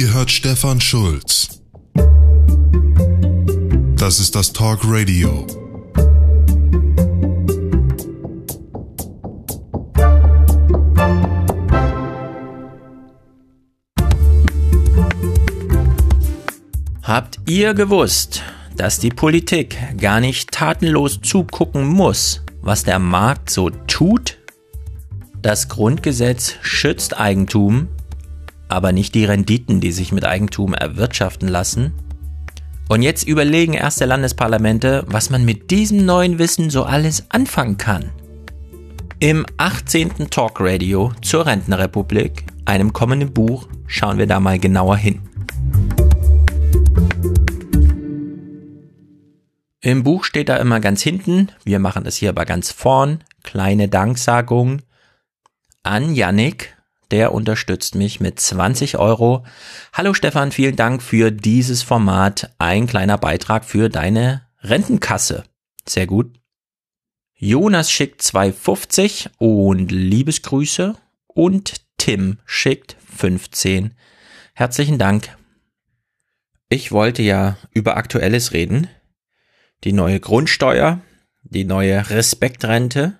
Ihr hört Stefan Schulz. Das ist das Talk Radio. Habt ihr gewusst, dass die Politik gar nicht tatenlos zugucken muss, was der Markt so tut? Das Grundgesetz schützt Eigentum, aber nicht die Renditen, die sich mit Eigentum erwirtschaften lassen. Und jetzt überlegen erste Landesparlamente, was man mit diesem neuen Wissen so alles anfangen kann. Im 18. Talk Radio zur Rentenrepublik, einem kommenden Buch, schauen wir da mal genauer hin. Im Buch steht da immer ganz hinten, wir machen das hier aber ganz vorn, kleine Danksagung an Yannick, der unterstützt mich mit 20 Euro. Hallo Stefan, vielen Dank für dieses Format. Ein kleiner Beitrag für deine Rentenkasse. Sehr gut. Jonas schickt 2,50 und Liebesgrüße. Und Tim schickt 15. Herzlichen Dank. Ich wollte ja über Aktuelles reden. Die neue Grundsteuer, die neue Respektrente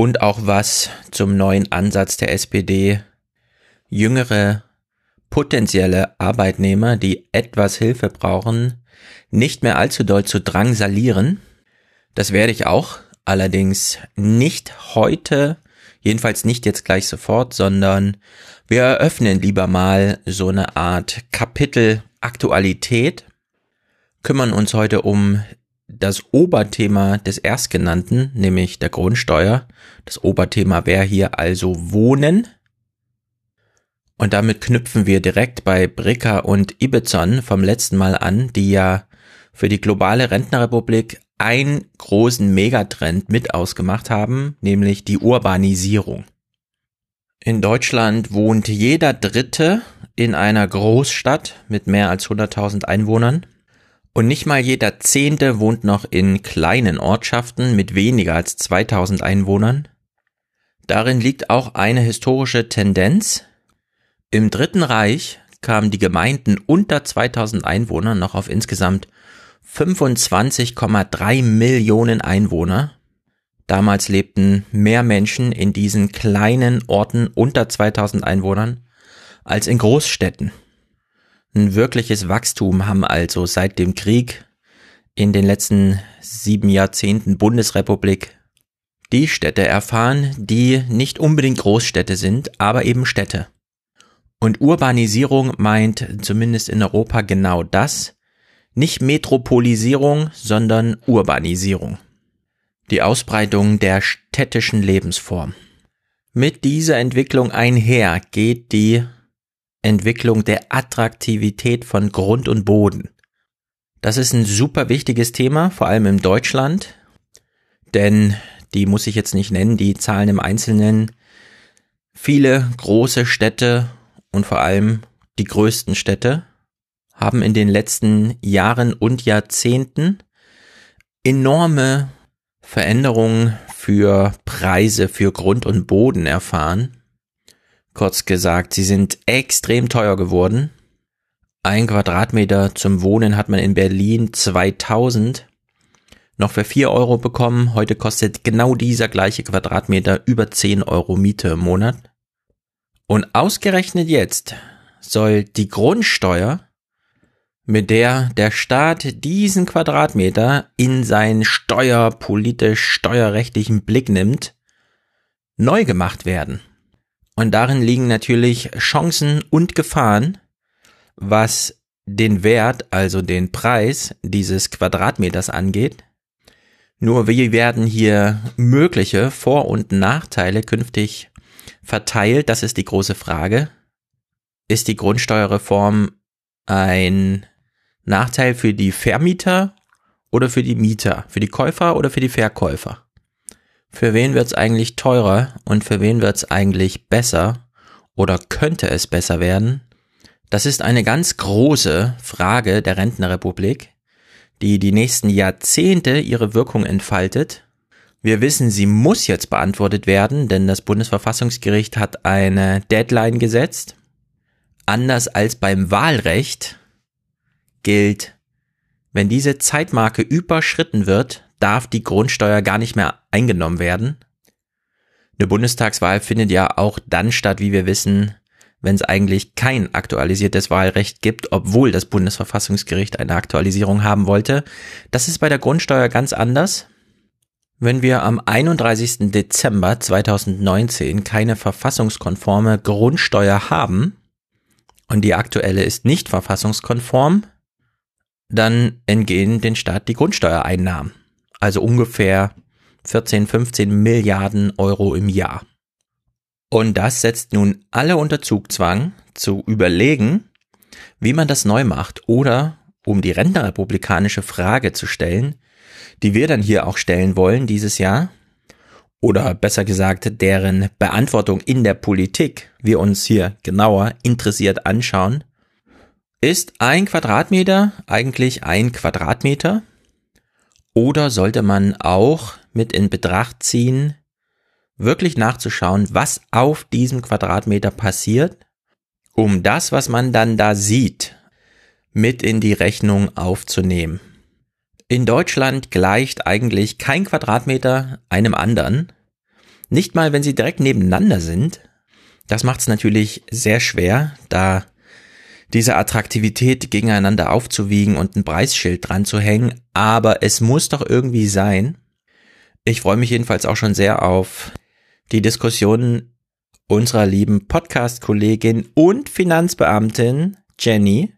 und auch was zum neuen Ansatz der SPD, jüngere potenzielle Arbeitnehmer, die etwas Hilfe brauchen, nicht mehr allzu doll zu drangsalieren. Das werde ich auch, allerdings nicht heute, jedenfalls nicht jetzt gleich sofort, sondern wir eröffnen lieber mal so eine Art Kapitel Aktualität, kümmern uns heute um das Oberthema des Erstgenannten, nämlich der Grundsteuer. Das Oberthema wäre hier also Wohnen. Und damit knüpfen wir direkt bei Bricker und Ibizon vom letzten Mal an, die ja für die globale Rentnerrepublik einen großen Megatrend mit ausgemacht haben, nämlich die Urbanisierung. In Deutschland wohnt jeder Dritte in einer Großstadt mit mehr als 100.000 Einwohnern. Und nicht mal jeder Zehnte wohnt noch in kleinen Ortschaften mit weniger als 2000 Einwohnern. Darin liegt auch eine historische Tendenz. Im Dritten Reich kamen die Gemeinden unter 2000 Einwohner noch auf insgesamt 25,3 Millionen Einwohner. Damals lebten mehr Menschen in diesen kleinen Orten unter 2000 Einwohnern als in Großstädten. Ein wirkliches Wachstum haben also seit dem Krieg in den letzten sieben Jahrzehnten Bundesrepublik die Städte erfahren, die nicht unbedingt Großstädte sind, aber eben Städte. Und Urbanisierung meint zumindest in Europa genau das, nicht Metropolisierung, sondern Urbanisierung. Die Ausbreitung der städtischen Lebensform. Mit dieser Entwicklung einher geht die Entwicklung der Attraktivität von Grund und Boden. Das ist ein super wichtiges Thema, vor allem in Deutschland, denn die muss ich jetzt nicht nennen, die Zahlen im Einzelnen. Viele große Städte und vor allem die größten Städte haben in den letzten Jahren und Jahrzehnten enorme Veränderungen für Preise für Grund und Boden erfahren. Kurz gesagt, sie sind extrem teuer geworden. Ein Quadratmeter zum Wohnen hat man in Berlin 2000 noch für 4 Euro bekommen. Heute kostet genau dieser gleiche Quadratmeter über 10 Euro Miete im Monat. Und ausgerechnet jetzt soll die Grundsteuer, mit der der Staat diesen Quadratmeter in seinen steuerpolitisch steuerrechtlichen Blick nimmt, neu gemacht werden. Und darin liegen natürlich Chancen und Gefahren, was den Wert, also den Preis dieses Quadratmeters angeht. Nur wie werden hier mögliche Vor- und Nachteile künftig verteilt? Das ist die große Frage. Ist die Grundsteuerreform ein Nachteil für die Vermieter oder für die Mieter, für die Käufer oder für die Verkäufer? Für wen wird's eigentlich teurer und für wen wird's eigentlich besser oder könnte es besser werden? Das ist eine ganz große Frage der Rentnerrepublik, die die nächsten Jahrzehnte ihre Wirkung entfaltet. Wir wissen, sie muss jetzt beantwortet werden, denn das Bundesverfassungsgericht hat eine Deadline gesetzt. anders als beim Wahlrecht gilt, wenn diese Zeitmarke überschritten wird, darf die Grundsteuer gar nicht mehr eingenommen werden. Eine Bundestagswahl findet ja auch dann statt, wie wir wissen, wenn es eigentlich kein aktualisiertes Wahlrecht gibt, obwohl das Bundesverfassungsgericht eine Aktualisierung haben wollte. Das ist bei der Grundsteuer ganz anders. Wenn wir am 31. Dezember 2019 keine verfassungskonforme Grundsteuer haben und die aktuelle ist nicht verfassungskonform, dann entgehen den Staat die Grundsteuereinnahmen. Also ungefähr 14, 15 Milliarden Euro im Jahr. Und das setzt nun alle unter Zugzwang zu überlegen, wie man das neu macht oder um die rentnerrepublikanische Frage zu stellen, die wir dann hier auch stellen wollen dieses Jahr, oder besser gesagt, deren Beantwortung in der Politik wir uns hier genauer interessiert anschauen, ist ein Quadratmeter eigentlich ein Quadratmeter? Oder sollte man auch mit in Betracht ziehen, wirklich nachzuschauen, was auf diesem Quadratmeter passiert, um das, was man dann da sieht, mit in die Rechnung aufzunehmen. In Deutschland gleicht eigentlich kein Quadratmeter einem anderen, nicht mal wenn sie direkt nebeneinander sind. Das macht es natürlich sehr schwer, da diese Attraktivität gegeneinander aufzuwiegen und ein Preisschild dran zu hängen, aber es muss doch irgendwie sein. Ich freue mich jedenfalls auch schon sehr auf die Diskussion unserer lieben Podcast-Kollegin und Finanzbeamtin Jenny.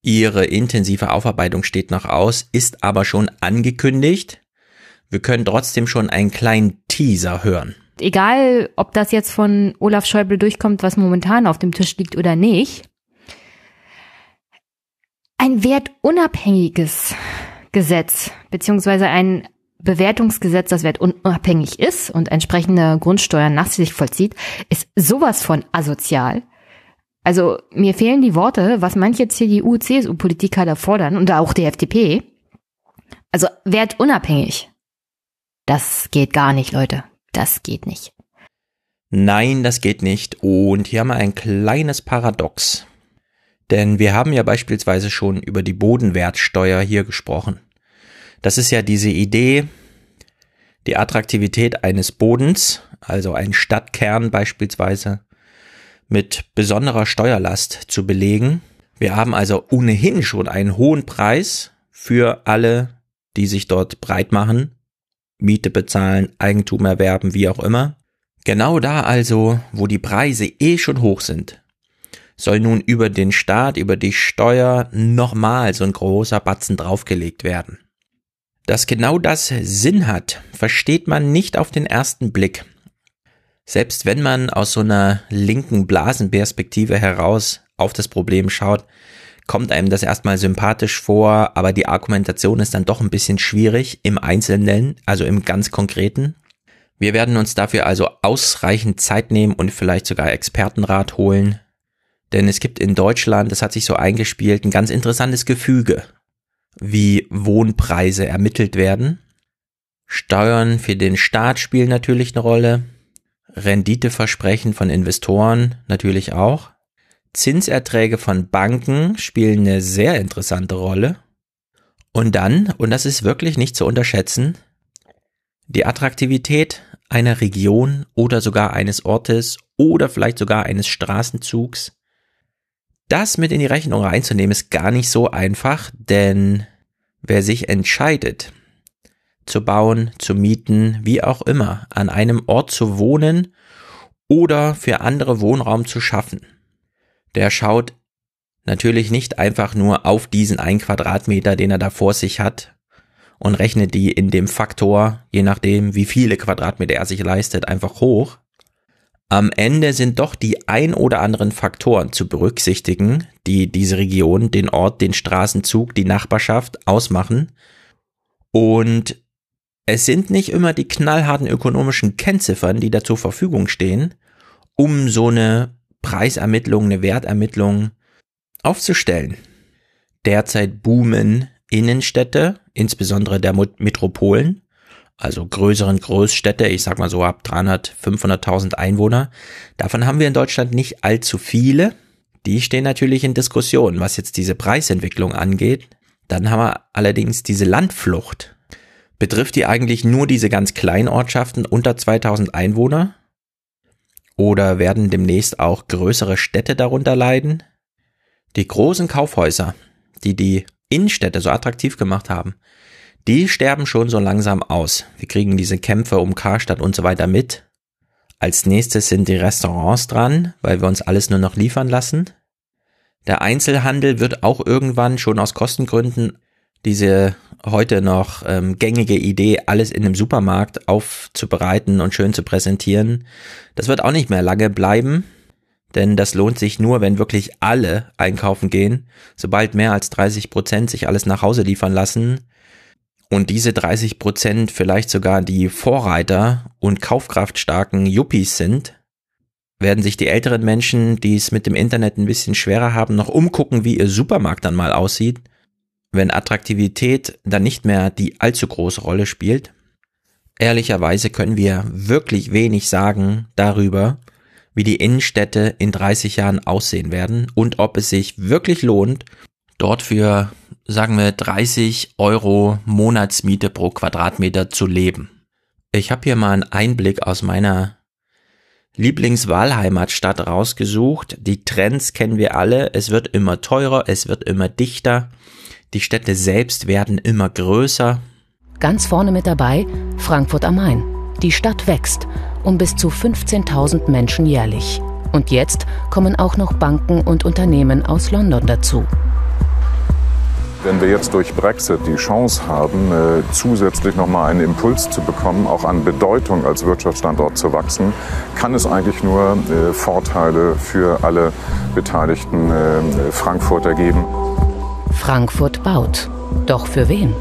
Ihre intensive Aufarbeitung steht noch aus, ist aber schon angekündigt. Wir können trotzdem schon einen kleinen Teaser hören. Egal, ob das jetzt von Olaf Schäuble durchkommt, was momentan auf dem Tisch liegt oder nicht. Ein wertunabhängiges Gesetz, beziehungsweise ein Bewertungsgesetz, das wertunabhängig ist und entsprechende Grundsteuern nach sich vollzieht, ist sowas von asozial. Also mir fehlen die Worte, was manche CDU, CSU-Politiker da fordern und auch die FDP. Also wertunabhängig. Das geht gar nicht, Leute. Das geht nicht. Nein, das geht nicht. Und hier haben wir ein kleines Paradox. Denn wir haben ja beispielsweise schon über die Bodenwertsteuer hier gesprochen. Das ist ja diese Idee, die Attraktivität eines Bodens, also ein Stadtkern beispielsweise, mit besonderer Steuerlast zu belegen. Wir haben also ohnehin schon einen hohen Preis für alle, die sich dort breit machen, Miete bezahlen, Eigentum erwerben, wie auch immer. Genau da also, wo die Preise eh schon hoch sind, soll nun über den Staat, über die Steuer nochmal so ein großer Batzen draufgelegt werden. Dass genau das Sinn hat, versteht man nicht auf den ersten Blick. Selbst wenn man aus so einer linken Blasenperspektive heraus auf das Problem schaut, kommt einem das erstmal sympathisch vor, aber die Argumentation ist dann doch ein bisschen schwierig im Einzelnen, also im ganz Konkreten. Wir werden uns dafür also ausreichend Zeit nehmen und vielleicht sogar Expertenrat holen, denn es gibt in Deutschland, das hat sich so eingespielt, ein ganz interessantes Gefüge wie Wohnpreise ermittelt werden. Steuern für den Staat spielen natürlich eine Rolle. Renditeversprechen von Investoren natürlich auch. Zinserträge von Banken spielen eine sehr interessante Rolle. Und dann, und das ist wirklich nicht zu unterschätzen, die Attraktivität einer Region oder sogar eines Ortes oder vielleicht sogar eines Straßenzugs das mit in die Rechnung reinzunehmen ist gar nicht so einfach, denn wer sich entscheidet, zu bauen, zu mieten, wie auch immer, an einem Ort zu wohnen oder für andere Wohnraum zu schaffen, der schaut natürlich nicht einfach nur auf diesen ein Quadratmeter, den er da vor sich hat und rechnet die in dem Faktor, je nachdem, wie viele Quadratmeter er sich leistet, einfach hoch, am Ende sind doch die ein oder anderen Faktoren zu berücksichtigen, die diese Region, den Ort, den Straßenzug, die Nachbarschaft ausmachen. Und es sind nicht immer die knallharten ökonomischen Kennziffern, die da zur Verfügung stehen, um so eine Preisermittlung, eine Wertermittlung aufzustellen. Derzeit boomen Innenstädte, insbesondere der Metropolen also größeren Großstädte, ich sag mal so ab 300, 500.000 Einwohner. Davon haben wir in Deutschland nicht allzu viele. Die stehen natürlich in Diskussion, was jetzt diese Preisentwicklung angeht. Dann haben wir allerdings diese Landflucht. Betrifft die eigentlich nur diese ganz kleinen Ortschaften unter 2000 Einwohner? Oder werden demnächst auch größere Städte darunter leiden? Die großen Kaufhäuser, die die Innenstädte so attraktiv gemacht haben, die sterben schon so langsam aus. Wir kriegen diese Kämpfe um Karstadt und so weiter mit. Als nächstes sind die Restaurants dran, weil wir uns alles nur noch liefern lassen. Der Einzelhandel wird auch irgendwann schon aus Kostengründen diese heute noch ähm, gängige Idee, alles in einem Supermarkt aufzubereiten und schön zu präsentieren, das wird auch nicht mehr lange bleiben, denn das lohnt sich nur, wenn wirklich alle einkaufen gehen. Sobald mehr als 30 Prozent sich alles nach Hause liefern lassen, und diese 30 Prozent vielleicht sogar die Vorreiter und kaufkraftstarken Yuppies sind, werden sich die älteren Menschen, die es mit dem Internet ein bisschen schwerer haben, noch umgucken, wie ihr Supermarkt dann mal aussieht, wenn Attraktivität dann nicht mehr die allzu große Rolle spielt. Ehrlicherweise können wir wirklich wenig sagen darüber, wie die Innenstädte in 30 Jahren aussehen werden und ob es sich wirklich lohnt, dort für sagen wir, 30 Euro Monatsmiete pro Quadratmeter zu leben. Ich habe hier mal einen Einblick aus meiner Lieblingswahlheimatstadt rausgesucht. Die Trends kennen wir alle. Es wird immer teurer, es wird immer dichter. Die Städte selbst werden immer größer. Ganz vorne mit dabei Frankfurt am Main. Die Stadt wächst um bis zu 15.000 Menschen jährlich. Und jetzt kommen auch noch Banken und Unternehmen aus London dazu. Wenn wir jetzt durch Brexit die Chance haben, äh, zusätzlich nochmal einen Impuls zu bekommen, auch an Bedeutung als Wirtschaftsstandort zu wachsen, kann es eigentlich nur äh, Vorteile für alle beteiligten äh, Frankfurter geben. Frankfurt baut. Doch für wen?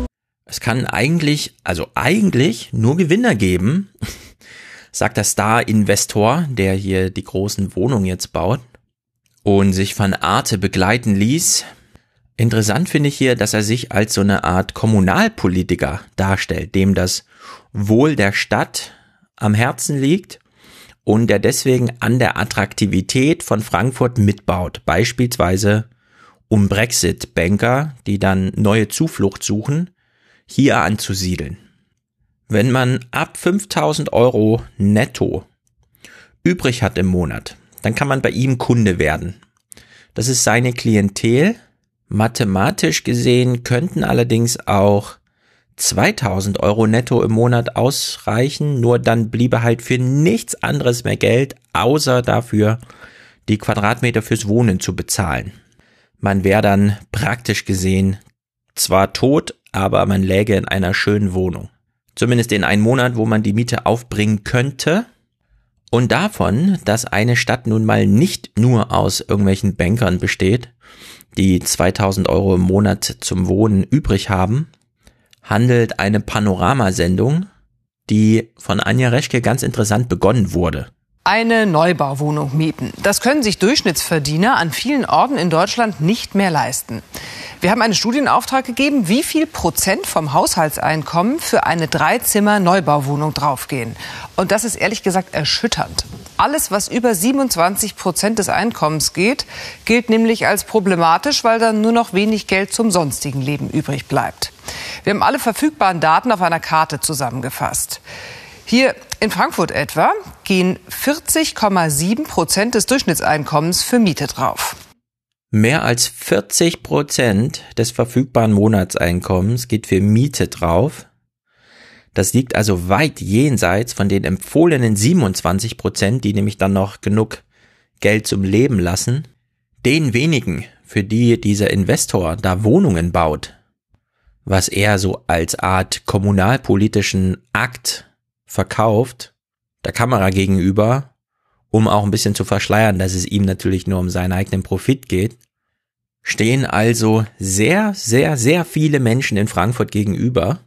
Es kann eigentlich, also eigentlich nur Gewinner geben, sagt der Star-Investor, der hier die großen Wohnungen jetzt baut und sich von Arte begleiten ließ Interessant finde ich hier, dass er sich als so eine Art Kommunalpolitiker darstellt, dem das Wohl der Stadt am Herzen liegt und der deswegen an der Attraktivität von Frankfurt mitbaut, beispielsweise um Brexit-Banker, die dann neue Zuflucht suchen, hier anzusiedeln. Wenn man ab 5000 Euro netto übrig hat im Monat, dann kann man bei ihm Kunde werden. Das ist seine Klientel, Mathematisch gesehen könnten allerdings auch 2000 Euro netto im Monat ausreichen, nur dann bliebe halt für nichts anderes mehr Geld, außer dafür die Quadratmeter fürs Wohnen zu bezahlen. Man wäre dann praktisch gesehen zwar tot, aber man läge in einer schönen Wohnung. Zumindest in einem Monat, wo man die Miete aufbringen könnte. Und davon, dass eine Stadt nun mal nicht nur aus irgendwelchen Bankern besteht, die 2000 Euro im Monat zum Wohnen übrig haben, handelt eine Panoramasendung, die von Anja Reschke ganz interessant begonnen wurde. Eine Neubauwohnung mieten. Das können sich Durchschnittsverdiener an vielen Orten in Deutschland nicht mehr leisten. Wir haben einen Studienauftrag gegeben, wie viel Prozent vom Haushaltseinkommen für eine Dreizimmer-Neubauwohnung draufgehen. Und das ist ehrlich gesagt erschütternd. Alles, was über 27 Prozent des Einkommens geht, gilt nämlich als problematisch, weil dann nur noch wenig Geld zum sonstigen Leben übrig bleibt. Wir haben alle verfügbaren Daten auf einer Karte zusammengefasst. Hier in Frankfurt etwa gehen 40,7 Prozent des Durchschnittseinkommens für Miete drauf. Mehr als 40 Prozent des verfügbaren Monatseinkommens geht für Miete drauf. Das liegt also weit jenseits von den empfohlenen 27 Prozent, die nämlich dann noch genug Geld zum Leben lassen. Den wenigen, für die dieser Investor da Wohnungen baut, was er so als Art kommunalpolitischen Akt verkauft, der Kamera gegenüber, um auch ein bisschen zu verschleiern, dass es ihm natürlich nur um seinen eigenen Profit geht, stehen also sehr, sehr, sehr viele Menschen in Frankfurt gegenüber,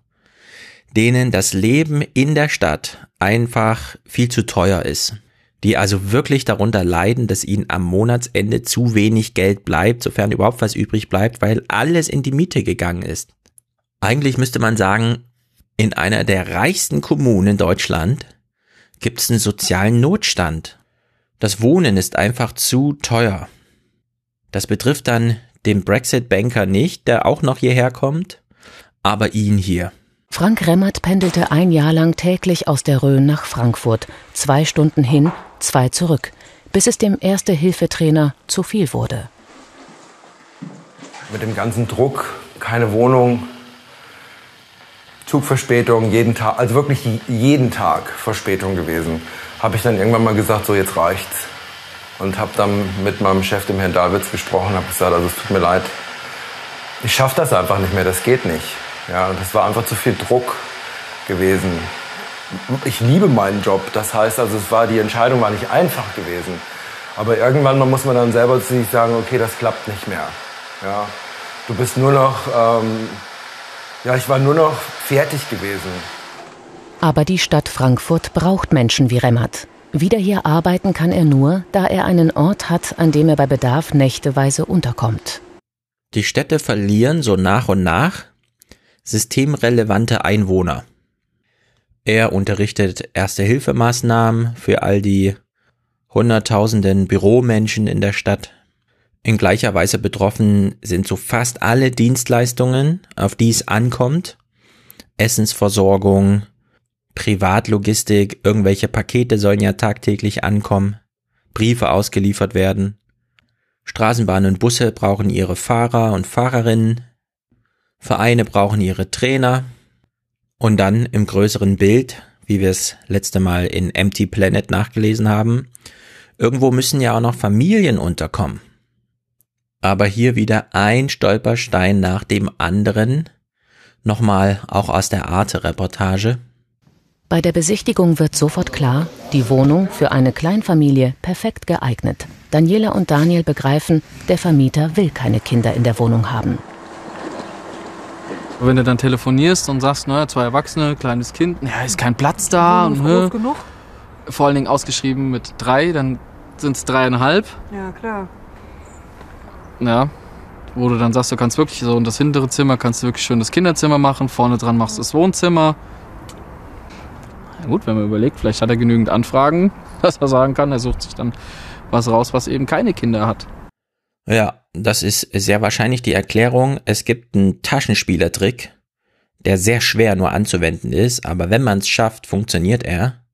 denen das Leben in der Stadt einfach viel zu teuer ist, die also wirklich darunter leiden, dass ihnen am Monatsende zu wenig Geld bleibt, sofern überhaupt was übrig bleibt, weil alles in die Miete gegangen ist. Eigentlich müsste man sagen, in einer der reichsten Kommunen in Deutschland gibt es einen sozialen Notstand. Das Wohnen ist einfach zu teuer. Das betrifft dann den Brexit-Banker nicht, der auch noch hierher kommt, aber ihn hier. Frank Remmert pendelte ein Jahr lang täglich aus der Rhön nach Frankfurt, zwei Stunden hin, zwei zurück, bis es dem Erste-Hilfetrainer zu viel wurde. Mit dem ganzen Druck, keine Wohnung, Zugverspätung, jeden Tag, also wirklich jeden Tag Verspätung gewesen, habe ich dann irgendwann mal gesagt, so jetzt reicht's. Und habe dann mit meinem Chef, dem Herrn Davids, gesprochen, habe gesagt, also es tut mir leid, ich schaffe das einfach nicht mehr, das geht nicht. Ja, und das war einfach zu viel Druck gewesen. Ich liebe meinen Job, das heißt also, es war, die Entscheidung war nicht einfach gewesen. Aber irgendwann muss man dann selber zu sich sagen, okay, das klappt nicht mehr. Ja, du bist nur noch, ähm, ja, ich war nur noch fertig gewesen. Aber die Stadt Frankfurt braucht Menschen wie Remmert. Wieder hier arbeiten kann er nur, da er einen Ort hat, an dem er bei Bedarf nächteweise unterkommt. Die Städte verlieren so nach und nach systemrelevante Einwohner. Er unterrichtet Erste-Hilfemaßnahmen für all die hunderttausenden Büromenschen in der Stadt. In gleicher Weise betroffen sind so fast alle Dienstleistungen, auf die es ankommt. Essensversorgung, Privatlogistik, irgendwelche Pakete sollen ja tagtäglich ankommen, Briefe ausgeliefert werden. Straßenbahnen und Busse brauchen ihre Fahrer und Fahrerinnen, Vereine brauchen ihre Trainer und dann im größeren Bild, wie wir es letzte Mal in Empty Planet nachgelesen haben, irgendwo müssen ja auch noch Familien unterkommen. Aber hier wieder ein Stolperstein nach dem anderen, nochmal auch aus der Arte-Reportage. Bei der Besichtigung wird sofort klar, die Wohnung für eine Kleinfamilie perfekt geeignet. Daniela und Daniel begreifen, der Vermieter will keine Kinder in der Wohnung haben. Wenn du dann telefonierst und sagst, naja, zwei Erwachsene, kleines Kind, ja, ist kein Platz da. Und, groß genug? Vor allen Dingen ausgeschrieben mit drei, dann sind es dreieinhalb. Ja, klar. Ja, wo du dann sagst, du kannst wirklich so in das hintere Zimmer kannst du wirklich schön das Kinderzimmer machen, vorne dran machst du das Wohnzimmer. Na gut, wenn man überlegt, vielleicht hat er genügend Anfragen, dass er sagen kann, er sucht sich dann was raus, was eben keine Kinder hat. Ja, das ist sehr wahrscheinlich die Erklärung. Es gibt einen Taschenspielertrick, der sehr schwer nur anzuwenden ist, aber wenn man es schafft, funktioniert er.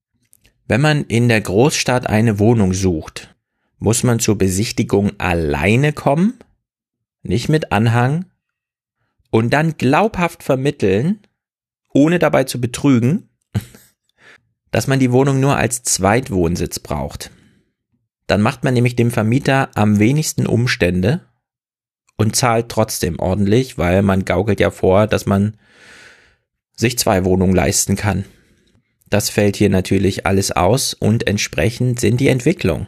Wenn man in der Großstadt eine Wohnung sucht, muss man zur Besichtigung alleine kommen, nicht mit Anhang, und dann glaubhaft vermitteln, ohne dabei zu betrügen, dass man die Wohnung nur als Zweitwohnsitz braucht. Dann macht man nämlich dem Vermieter am wenigsten Umstände und zahlt trotzdem ordentlich, weil man gaukelt ja vor, dass man sich zwei Wohnungen leisten kann. Das fällt hier natürlich alles aus und entsprechend sind die Entwicklungen.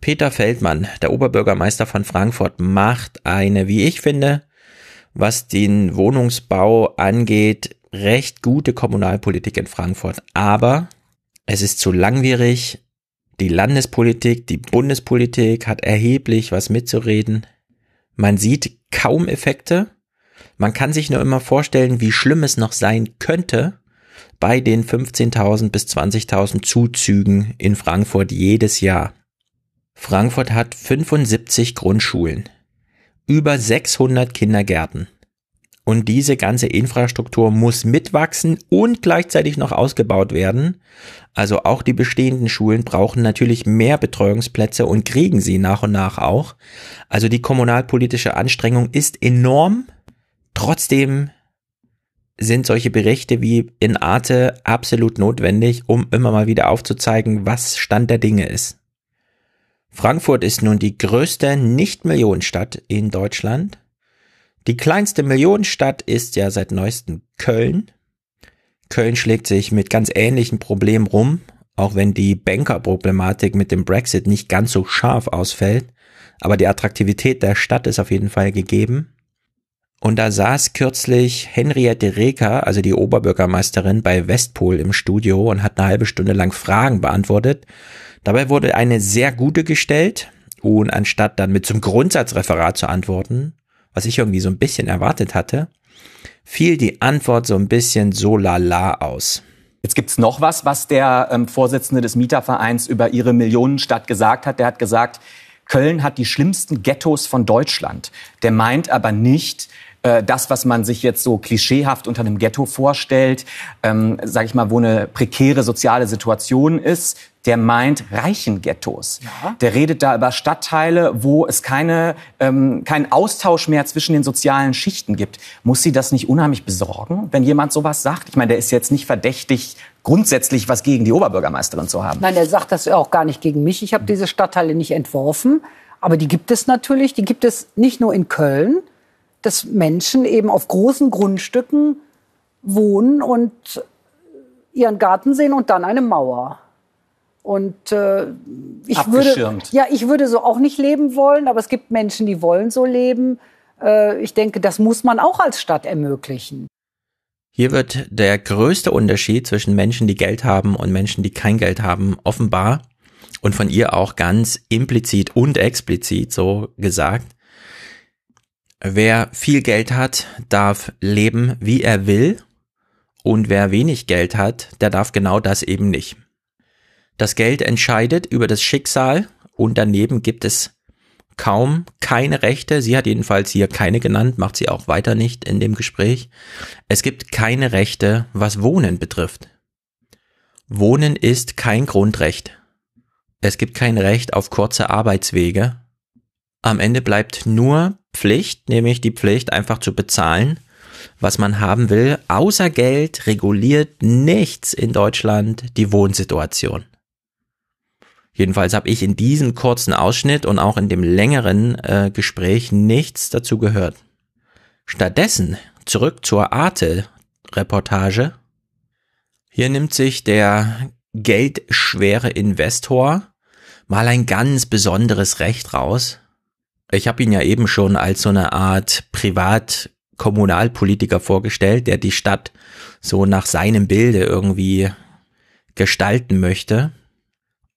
Peter Feldmann, der Oberbürgermeister von Frankfurt, macht eine, wie ich finde, was den Wohnungsbau angeht, recht gute Kommunalpolitik in Frankfurt. Aber es ist zu langwierig, die Landespolitik, die Bundespolitik hat erheblich was mitzureden. Man sieht kaum Effekte. Man kann sich nur immer vorstellen, wie schlimm es noch sein könnte bei den 15.000 bis 20.000 Zuzügen in Frankfurt jedes Jahr. Frankfurt hat 75 Grundschulen, über 600 Kindergärten, und diese ganze Infrastruktur muss mitwachsen und gleichzeitig noch ausgebaut werden. Also auch die bestehenden Schulen brauchen natürlich mehr Betreuungsplätze und kriegen sie nach und nach auch. Also die kommunalpolitische Anstrengung ist enorm. Trotzdem sind solche Berichte wie in Arte absolut notwendig, um immer mal wieder aufzuzeigen, was Stand der Dinge ist. Frankfurt ist nun die größte Nicht-Millionenstadt in Deutschland die kleinste Millionenstadt ist ja seit neuestem Köln. Köln schlägt sich mit ganz ähnlichen Problemen rum, auch wenn die Bankerproblematik mit dem Brexit nicht ganz so scharf ausfällt. Aber die Attraktivität der Stadt ist auf jeden Fall gegeben. Und da saß kürzlich Henriette Reker, also die Oberbürgermeisterin bei Westpol im Studio und hat eine halbe Stunde lang Fragen beantwortet. Dabei wurde eine sehr gute gestellt und anstatt dann mit zum Grundsatzreferat zu antworten, was ich irgendwie so ein bisschen erwartet hatte, fiel die Antwort so ein bisschen so lala aus. Jetzt gibt's noch was, was der ähm, Vorsitzende des Mietervereins über ihre Millionenstadt gesagt hat. Der hat gesagt, Köln hat die schlimmsten Ghettos von Deutschland. Der meint aber nicht, äh, das, was man sich jetzt so klischeehaft unter einem Ghetto vorstellt, ähm, sage ich mal, wo eine prekäre soziale Situation ist, der meint reichen Ghettos. Ja. Der redet da über Stadtteile, wo es keine, ähm, keinen Austausch mehr zwischen den sozialen Schichten gibt. Muss sie das nicht unheimlich besorgen, wenn jemand sowas sagt? Ich meine, der ist jetzt nicht verdächtig, grundsätzlich was gegen die Oberbürgermeisterin zu haben. Nein, er sagt das auch gar nicht gegen mich. Ich habe diese Stadtteile nicht entworfen. Aber die gibt es natürlich. Die gibt es nicht nur in Köln, dass Menschen eben auf großen Grundstücken wohnen und ihren Garten sehen und dann eine Mauer. Und äh, ich würde, ja, ich würde so auch nicht leben wollen, aber es gibt Menschen, die wollen so leben. Äh, ich denke, das muss man auch als Stadt ermöglichen. Hier wird der größte Unterschied zwischen Menschen, die Geld haben und Menschen, die kein Geld haben, offenbar und von ihr auch ganz implizit und explizit so gesagt. Wer viel Geld hat, darf leben, wie er will. Und wer wenig Geld hat, der darf genau das eben nicht. Das Geld entscheidet über das Schicksal und daneben gibt es kaum keine Rechte. Sie hat jedenfalls hier keine genannt, macht sie auch weiter nicht in dem Gespräch. Es gibt keine Rechte, was Wohnen betrifft. Wohnen ist kein Grundrecht. Es gibt kein Recht auf kurze Arbeitswege. Am Ende bleibt nur Pflicht, nämlich die Pflicht einfach zu bezahlen, was man haben will. Außer Geld reguliert nichts in Deutschland die Wohnsituation. Jedenfalls habe ich in diesem kurzen Ausschnitt und auch in dem längeren äh, Gespräch nichts dazu gehört. Stattdessen zurück zur Arte-Reportage. Hier nimmt sich der geldschwere Investor mal ein ganz besonderes Recht raus, ich habe ihn ja eben schon als so eine Art Privat-Kommunalpolitiker vorgestellt, der die Stadt so nach seinem Bilde irgendwie gestalten möchte.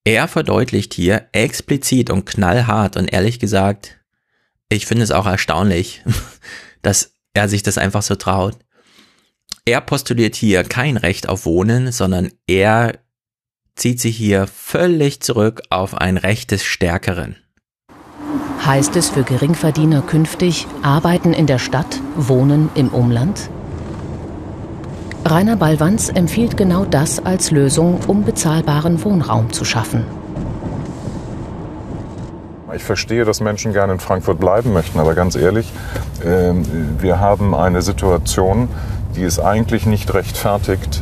Er verdeutlicht hier explizit und knallhart und ehrlich gesagt, ich finde es auch erstaunlich, dass er sich das einfach so traut. Er postuliert hier kein Recht auf Wohnen, sondern er zieht sich hier völlig zurück auf ein Recht des Stärkeren. Heißt es für Geringverdiener künftig Arbeiten in der Stadt, Wohnen im Umland? Rainer Ballwanz empfiehlt genau das als Lösung, um bezahlbaren Wohnraum zu schaffen. Ich verstehe, dass Menschen gerne in Frankfurt bleiben möchten, aber ganz ehrlich, ähm, wir haben eine Situation, die es eigentlich nicht rechtfertigt,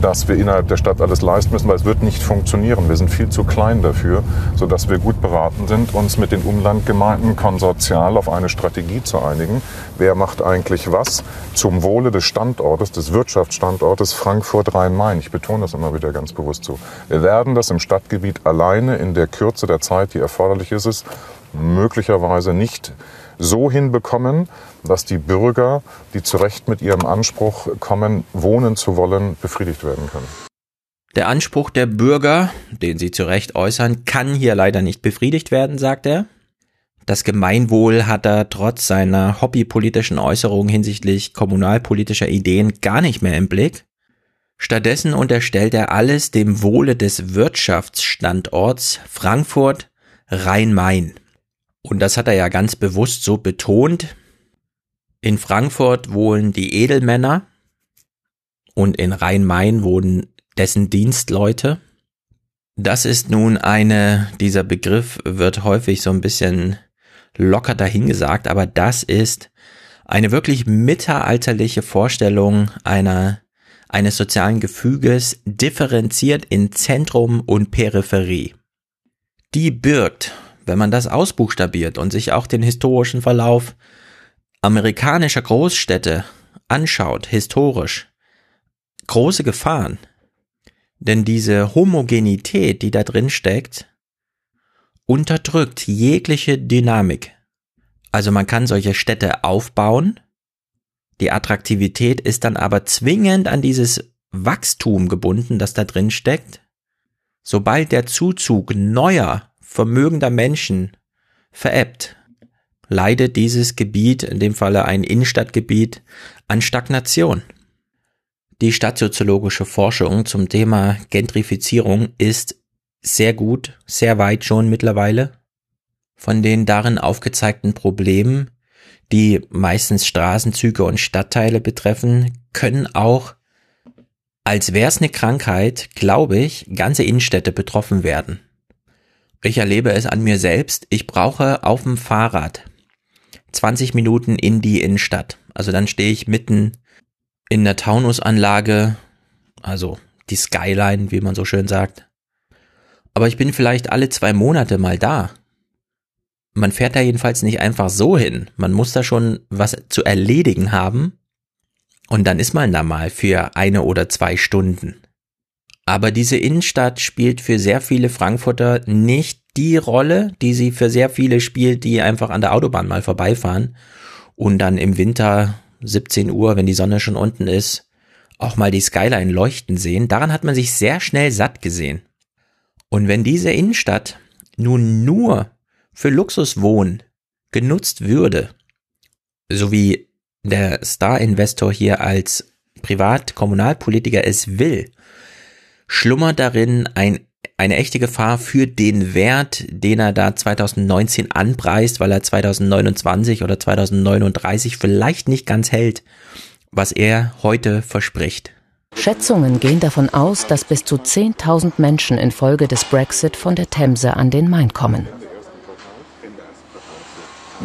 dass wir innerhalb der Stadt alles leisten müssen, weil es wird nicht funktionieren. Wir sind viel zu klein dafür, sodass wir gut beraten sind, uns mit den Umlandgemeinden konsortial auf eine Strategie zu einigen. Wer macht eigentlich was zum Wohle des Standortes, des Wirtschaftsstandortes Frankfurt-Rhein-Main? Ich betone das immer wieder ganz bewusst so. Wir werden das im Stadtgebiet alleine in der Kürze der Zeit, die erforderlich ist, möglicherweise nicht so hinbekommen, dass die Bürger, die zu Recht mit ihrem Anspruch kommen, wohnen zu wollen, befriedigt werden können. Der Anspruch der Bürger, den sie zu Recht äußern, kann hier leider nicht befriedigt werden, sagt er. Das Gemeinwohl hat er trotz seiner hobbypolitischen Äußerungen hinsichtlich kommunalpolitischer Ideen gar nicht mehr im Blick. Stattdessen unterstellt er alles dem Wohle des Wirtschaftsstandorts Frankfurt Rhein-Main. Und das hat er ja ganz bewusst so betont. In Frankfurt wohnen die Edelmänner und in Rhein-Main wohnen dessen Dienstleute. Das ist nun eine, dieser Begriff wird häufig so ein bisschen locker dahingesagt, aber das ist eine wirklich mittelalterliche Vorstellung einer, eines sozialen Gefüges, differenziert in Zentrum und Peripherie. Die birgt wenn man das ausbuchstabiert und sich auch den historischen Verlauf amerikanischer Großstädte anschaut, historisch, große Gefahren. Denn diese Homogenität, die da drin steckt, unterdrückt jegliche Dynamik. Also man kann solche Städte aufbauen, die Attraktivität ist dann aber zwingend an dieses Wachstum gebunden, das da drin steckt. Sobald der Zuzug neuer vermögender Menschen verebbt, leidet dieses Gebiet, in dem Falle ein Innenstadtgebiet, an Stagnation. Die stadtsoziologische Forschung zum Thema Gentrifizierung ist sehr gut, sehr weit schon mittlerweile. von den darin aufgezeigten Problemen, die meistens Straßenzüge und Stadtteile betreffen, können auch, als wäre es eine Krankheit, glaube ich, ganze Innenstädte betroffen werden. Ich erlebe es an mir selbst. Ich brauche auf dem Fahrrad 20 Minuten in die Innenstadt. Also dann stehe ich mitten in der Taunusanlage, also die Skyline, wie man so schön sagt. Aber ich bin vielleicht alle zwei Monate mal da. Man fährt da jedenfalls nicht einfach so hin. Man muss da schon was zu erledigen haben. Und dann ist man da mal für eine oder zwei Stunden. Aber diese Innenstadt spielt für sehr viele Frankfurter nicht die Rolle, die sie für sehr viele spielt, die einfach an der Autobahn mal vorbeifahren und dann im Winter 17 Uhr, wenn die Sonne schon unten ist, auch mal die Skyline leuchten sehen. Daran hat man sich sehr schnell satt gesehen. Und wenn diese Innenstadt nun nur für Luxuswohnen genutzt würde, so wie der Star-Investor hier als Privat-Kommunalpolitiker es will, schlummert darin ein, eine echte Gefahr für den Wert, den er da 2019 anpreist, weil er 2029 oder 2039 vielleicht nicht ganz hält, was er heute verspricht. Schätzungen gehen davon aus, dass bis zu 10.000 Menschen infolge des Brexit von der Themse an den Main kommen.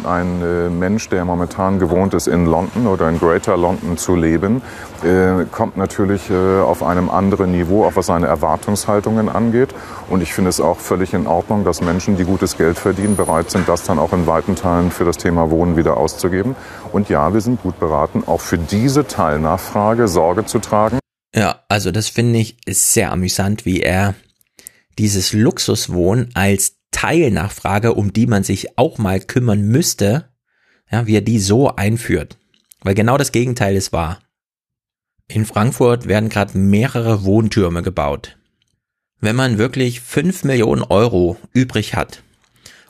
Ein äh, Mensch, der momentan gewohnt ist, in London oder in Greater London zu leben, äh, kommt natürlich äh, auf einem anderen Niveau, auch was seine Erwartungshaltungen angeht. Und ich finde es auch völlig in Ordnung, dass Menschen, die gutes Geld verdienen, bereit sind, das dann auch in weiten Teilen für das Thema Wohnen wieder auszugeben. Und ja, wir sind gut beraten, auch für diese Teilnachfrage Sorge zu tragen. Ja, also das finde ich sehr amüsant, wie er dieses Luxuswohnen als Teilnachfrage, um die man sich auch mal kümmern müsste, ja, wie er die so einführt. Weil genau das Gegenteil ist wahr. In Frankfurt werden gerade mehrere Wohntürme gebaut. Wenn man wirklich 5 Millionen Euro übrig hat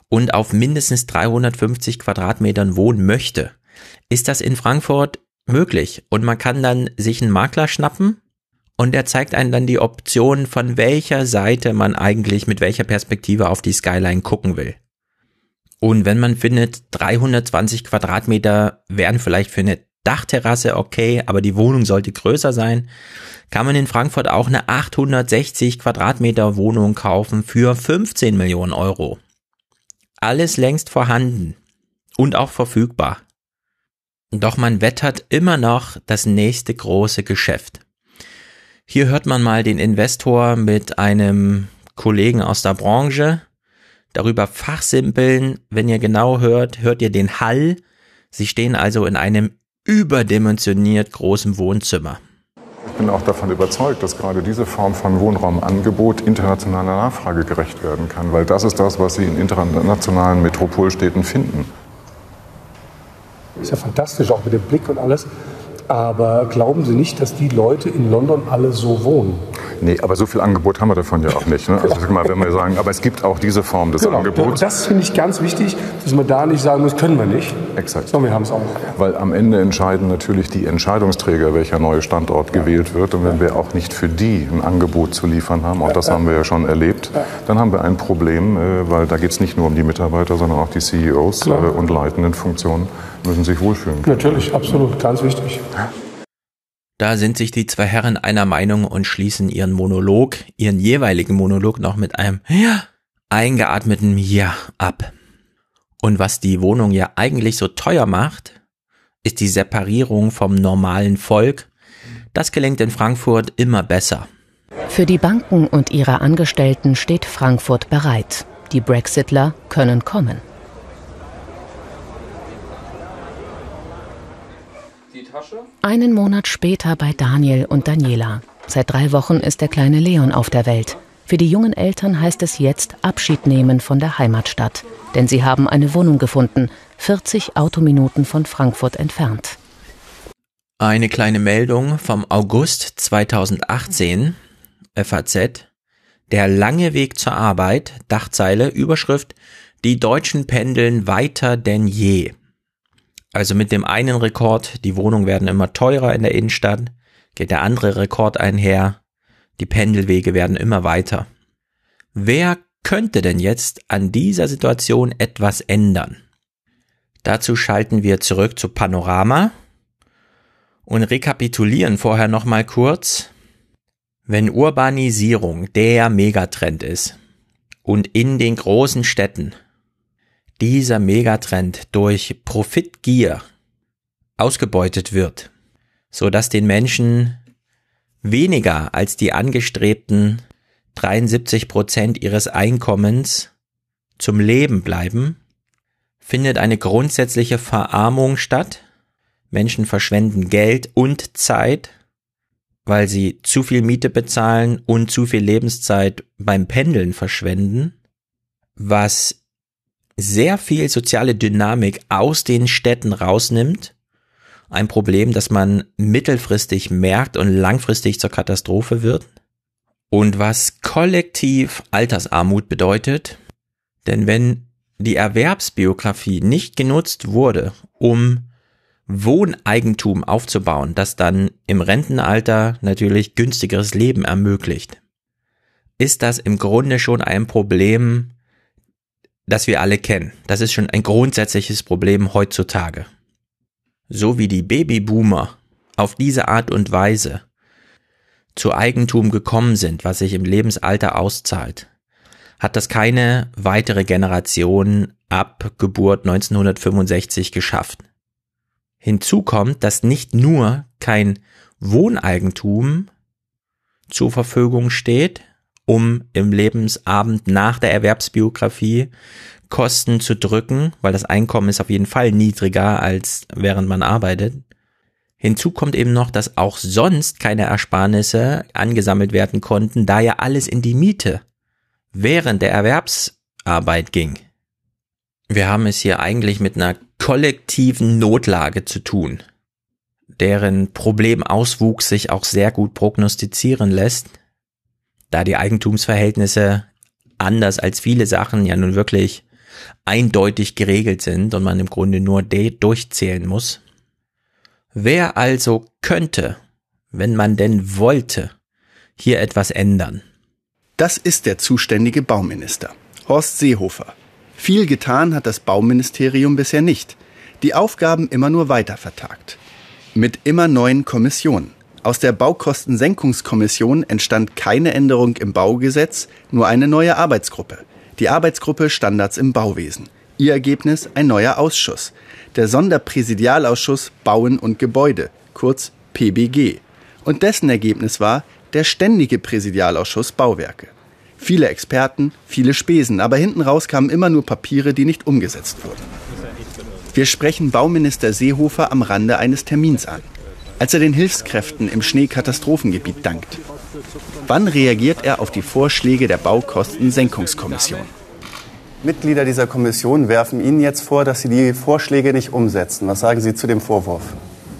und auf mindestens 350 Quadratmetern wohnen möchte, ist das in Frankfurt möglich. Und man kann dann sich einen Makler schnappen und er zeigt einem dann die Option, von welcher Seite man eigentlich mit welcher Perspektive auf die Skyline gucken will. Und wenn man findet, 320 Quadratmeter wären vielleicht für eine Dachterrasse okay, aber die Wohnung sollte größer sein, kann man in Frankfurt auch eine 860 Quadratmeter Wohnung kaufen für 15 Millionen Euro. Alles längst vorhanden und auch verfügbar. Doch man wettert immer noch das nächste große Geschäft. Hier hört man mal den Investor mit einem Kollegen aus der Branche darüber fachsimpeln. Wenn ihr genau hört, hört ihr den Hall. Sie stehen also in einem überdimensioniert großen Wohnzimmer. Ich bin auch davon überzeugt, dass gerade diese Form von Wohnraumangebot internationaler Nachfrage gerecht werden kann, weil das ist das, was Sie in internationalen Metropolstädten finden. Ist ja fantastisch, auch mit dem Blick und alles. Aber glauben Sie nicht, dass die Leute in London alle so wohnen? Nee, aber so viel Angebot haben wir davon ja auch nicht. Ne? Also mal, wenn wir sagen, aber es gibt auch diese Form des genau. Angebots. Das finde ich ganz wichtig, dass man da nicht sagen muss, können wir nicht. Exakt. So, wir haben es auch. Weil am Ende entscheiden natürlich die Entscheidungsträger, welcher neue Standort ja. gewählt wird. Und wenn wir auch nicht für die ein Angebot zu liefern haben, auch das haben wir ja schon erlebt, dann haben wir ein Problem, äh, weil da geht es nicht nur um die Mitarbeiter, sondern auch die CEOs Klar. Äh, und leitenden Funktionen müssen sich wohlfühlen. Natürlich, absolut, ganz wichtig. Da sind sich die zwei Herren einer Meinung und schließen ihren Monolog, ihren jeweiligen Monolog noch mit einem Ja eingeatmeten Ja ab. Und was die Wohnung ja eigentlich so teuer macht, ist die Separierung vom normalen Volk. Das gelingt in Frankfurt immer besser. Für die Banken und ihre Angestellten steht Frankfurt bereit. Die Brexitler können kommen. Einen Monat später bei Daniel und Daniela. Seit drei Wochen ist der kleine Leon auf der Welt. Für die jungen Eltern heißt es jetzt Abschied nehmen von der Heimatstadt. Denn sie haben eine Wohnung gefunden, 40 Autominuten von Frankfurt entfernt. Eine kleine Meldung vom August 2018, FAZ. Der lange Weg zur Arbeit, Dachzeile, Überschrift, die Deutschen pendeln weiter denn je. Also mit dem einen Rekord, die Wohnungen werden immer teurer in der Innenstadt, geht der andere Rekord einher, die Pendelwege werden immer weiter. Wer könnte denn jetzt an dieser Situation etwas ändern? Dazu schalten wir zurück zu Panorama und rekapitulieren vorher nochmal kurz, wenn Urbanisierung der Megatrend ist und in den großen Städten dieser Megatrend durch Profitgier ausgebeutet wird, so dass den Menschen weniger als die angestrebten 73 Prozent ihres Einkommens zum Leben bleiben, findet eine grundsätzliche Verarmung statt. Menschen verschwenden Geld und Zeit, weil sie zu viel Miete bezahlen und zu viel Lebenszeit beim Pendeln verschwenden, was sehr viel soziale Dynamik aus den Städten rausnimmt. Ein Problem, das man mittelfristig merkt und langfristig zur Katastrophe wird und was kollektiv Altersarmut bedeutet. Denn wenn die Erwerbsbiografie nicht genutzt wurde, um Wohneigentum aufzubauen, das dann im Rentenalter natürlich günstigeres Leben ermöglicht, ist das im Grunde schon ein Problem, das wir alle kennen. Das ist schon ein grundsätzliches Problem heutzutage. So wie die Babyboomer auf diese Art und Weise zu Eigentum gekommen sind, was sich im Lebensalter auszahlt, hat das keine weitere Generation ab Geburt 1965 geschafft. Hinzu kommt, dass nicht nur kein Wohneigentum zur Verfügung steht, um im Lebensabend nach der Erwerbsbiografie Kosten zu drücken, weil das Einkommen ist auf jeden Fall niedriger als während man arbeitet, Hinzu kommt eben noch, dass auch sonst keine Ersparnisse angesammelt werden konnten, da ja alles in die Miete während der Erwerbsarbeit ging. Wir haben es hier eigentlich mit einer kollektiven Notlage zu tun, deren Problemauswuchs sich auch sehr gut prognostizieren lässt, da die Eigentumsverhältnisse anders als viele Sachen ja nun wirklich eindeutig geregelt sind und man im Grunde nur durchzählen muss. Wer also könnte, wenn man denn wollte, hier etwas ändern? Das ist der zuständige Bauminister, Horst Seehofer. Viel getan hat das Bauministerium bisher nicht. Die Aufgaben immer nur weiter vertagt. Mit immer neuen Kommissionen. Aus der Baukostensenkungskommission entstand keine Änderung im Baugesetz, nur eine neue Arbeitsgruppe. Die Arbeitsgruppe Standards im Bauwesen. Ihr Ergebnis ein neuer Ausschuss der Sonderpräsidialausschuss Bauen und Gebäude, kurz PBG. Und dessen Ergebnis war der Ständige Präsidialausschuss Bauwerke. Viele Experten, viele Spesen, aber hinten raus kamen immer nur Papiere, die nicht umgesetzt wurden. Wir sprechen Bauminister Seehofer am Rande eines Termins an, als er den Hilfskräften im Schneekatastrophengebiet dankt. Wann reagiert er auf die Vorschläge der Baukostensenkungskommission? Mitglieder dieser Kommission werfen Ihnen jetzt vor, dass Sie die Vorschläge nicht umsetzen. Was sagen Sie zu dem Vorwurf?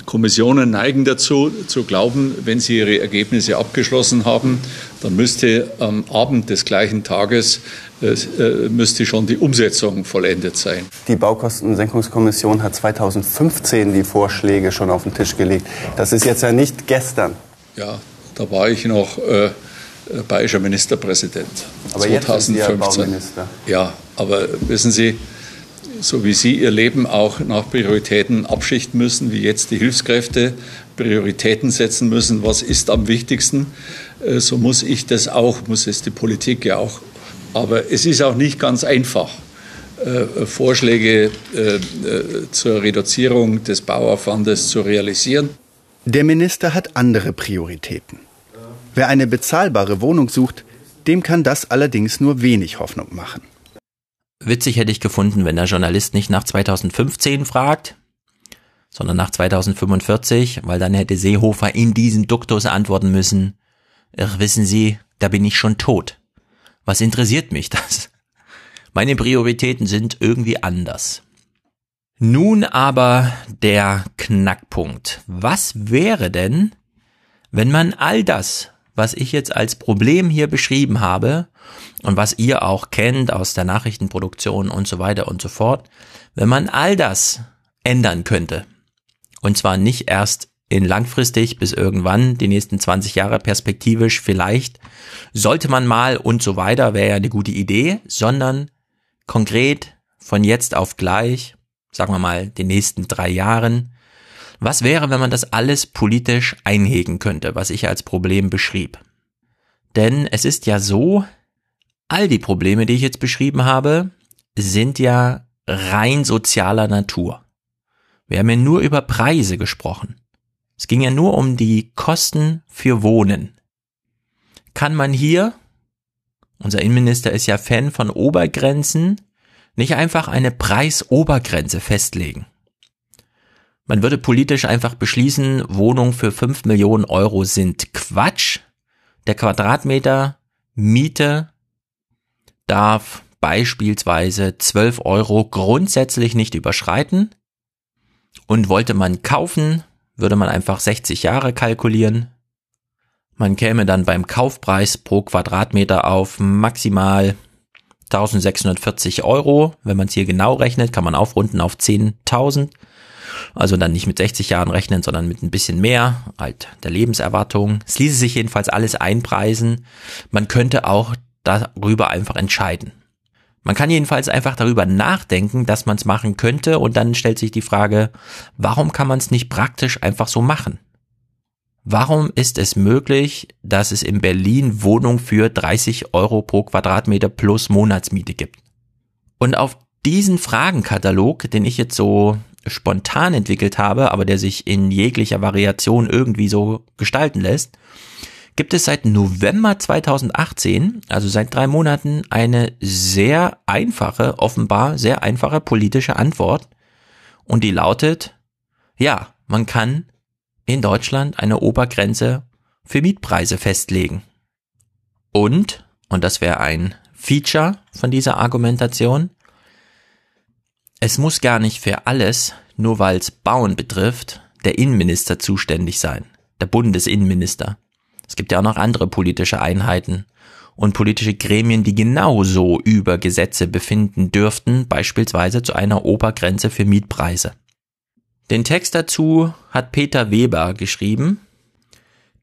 Kommissionen neigen dazu, zu glauben, wenn sie ihre Ergebnisse abgeschlossen haben, dann müsste am Abend des gleichen Tages müsste schon die Umsetzung vollendet sein. Die Baukostensenkungskommission hat 2015 die Vorschläge schon auf den Tisch gelegt. Das ist jetzt ja nicht gestern. Ja, da war ich noch äh, bayerischer Ministerpräsident. Aber 2015. jetzt sind Sie ja Bauminister. Ja, aber wissen Sie, so wie Sie Ihr Leben auch nach Prioritäten abschichten müssen, wie jetzt die Hilfskräfte Prioritäten setzen müssen, was ist am wichtigsten, äh, so muss ich das auch, muss es die Politik ja auch. Aber es ist auch nicht ganz einfach, äh, Vorschläge äh, zur Reduzierung des Bauaufwandes zu realisieren. Der Minister hat andere Prioritäten. Wer eine bezahlbare Wohnung sucht, dem kann das allerdings nur wenig Hoffnung machen. Witzig hätte ich gefunden, wenn der Journalist nicht nach 2015 fragt, sondern nach 2045, weil dann hätte Seehofer in diesem Duktus antworten müssen, Ach, wissen Sie, da bin ich schon tot. Was interessiert mich das? Meine Prioritäten sind irgendwie anders. Nun aber der Knackpunkt. Was wäre denn, wenn man all das, was ich jetzt als Problem hier beschrieben habe und was ihr auch kennt aus der Nachrichtenproduktion und so weiter und so fort, wenn man all das ändern könnte, und zwar nicht erst in langfristig bis irgendwann, die nächsten 20 Jahre perspektivisch vielleicht, sollte man mal und so weiter, wäre ja eine gute Idee, sondern konkret von jetzt auf gleich, sagen wir mal, den nächsten drei Jahren, was wäre, wenn man das alles politisch einhegen könnte, was ich als Problem beschrieb? Denn es ist ja so, all die Probleme, die ich jetzt beschrieben habe, sind ja rein sozialer Natur. Wir haben ja nur über Preise gesprochen. Es ging ja nur um die Kosten für Wohnen. Kann man hier, unser Innenminister ist ja Fan von Obergrenzen, nicht einfach eine Preisobergrenze festlegen? Man würde politisch einfach beschließen, Wohnungen für 5 Millionen Euro sind Quatsch. Der Quadratmeter Miete darf beispielsweise 12 Euro grundsätzlich nicht überschreiten. Und wollte man kaufen, würde man einfach 60 Jahre kalkulieren. Man käme dann beim Kaufpreis pro Quadratmeter auf maximal 1640 Euro. Wenn man es hier genau rechnet, kann man aufrunden auf 10.000. Also dann nicht mit 60 Jahren rechnen, sondern mit ein bisschen mehr, halt der Lebenserwartung. Es ließe sich jedenfalls alles einpreisen. Man könnte auch darüber einfach entscheiden. Man kann jedenfalls einfach darüber nachdenken, dass man es machen könnte und dann stellt sich die Frage, warum kann man es nicht praktisch einfach so machen? Warum ist es möglich, dass es in Berlin Wohnung für 30 Euro pro Quadratmeter plus Monatsmiete gibt? Und auf diesen Fragenkatalog, den ich jetzt so spontan entwickelt habe, aber der sich in jeglicher Variation irgendwie so gestalten lässt, gibt es seit November 2018, also seit drei Monaten, eine sehr einfache, offenbar sehr einfache politische Antwort. Und die lautet, ja, man kann in Deutschland eine Obergrenze für Mietpreise festlegen. Und, und das wäre ein Feature von dieser Argumentation, es muss gar nicht für alles, nur weil es Bauen betrifft, der Innenminister zuständig sein, der Bundesinnenminister. Es gibt ja auch noch andere politische Einheiten und politische Gremien, die genauso über Gesetze befinden dürften, beispielsweise zu einer Obergrenze für Mietpreise. Den Text dazu hat Peter Weber geschrieben.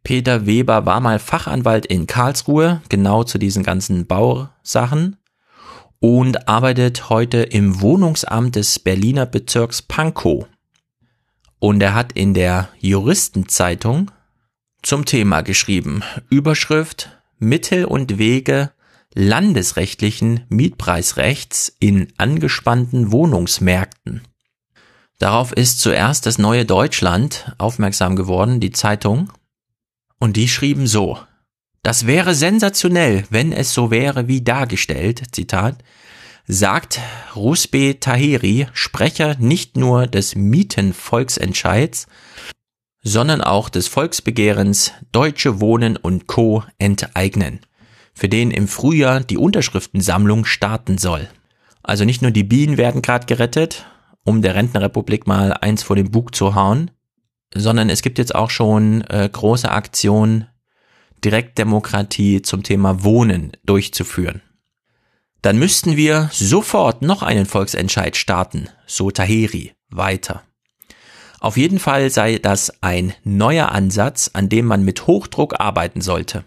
Peter Weber war mal Fachanwalt in Karlsruhe, genau zu diesen ganzen Bausachen und arbeitet heute im Wohnungsamt des Berliner Bezirks Pankow. Und er hat in der Juristenzeitung zum Thema geschrieben. Überschrift Mittel und Wege landesrechtlichen Mietpreisrechts in angespannten Wohnungsmärkten. Darauf ist zuerst das neue Deutschland aufmerksam geworden, die Zeitung, und die schrieben so das wäre sensationell, wenn es so wäre wie dargestellt, Zitat, sagt Rusbe Taheri, Sprecher nicht nur des Mietenvolksentscheids, sondern auch des Volksbegehrens Deutsche Wohnen und Co. enteignen, für den im Frühjahr die Unterschriftensammlung starten soll. Also nicht nur die Bienen werden gerade gerettet, um der Rentenrepublik mal eins vor den Bug zu hauen, sondern es gibt jetzt auch schon äh, große Aktionen Direktdemokratie zum Thema Wohnen durchzuführen. Dann müssten wir sofort noch einen Volksentscheid starten, so Taheri weiter. Auf jeden Fall sei das ein neuer Ansatz, an dem man mit Hochdruck arbeiten sollte.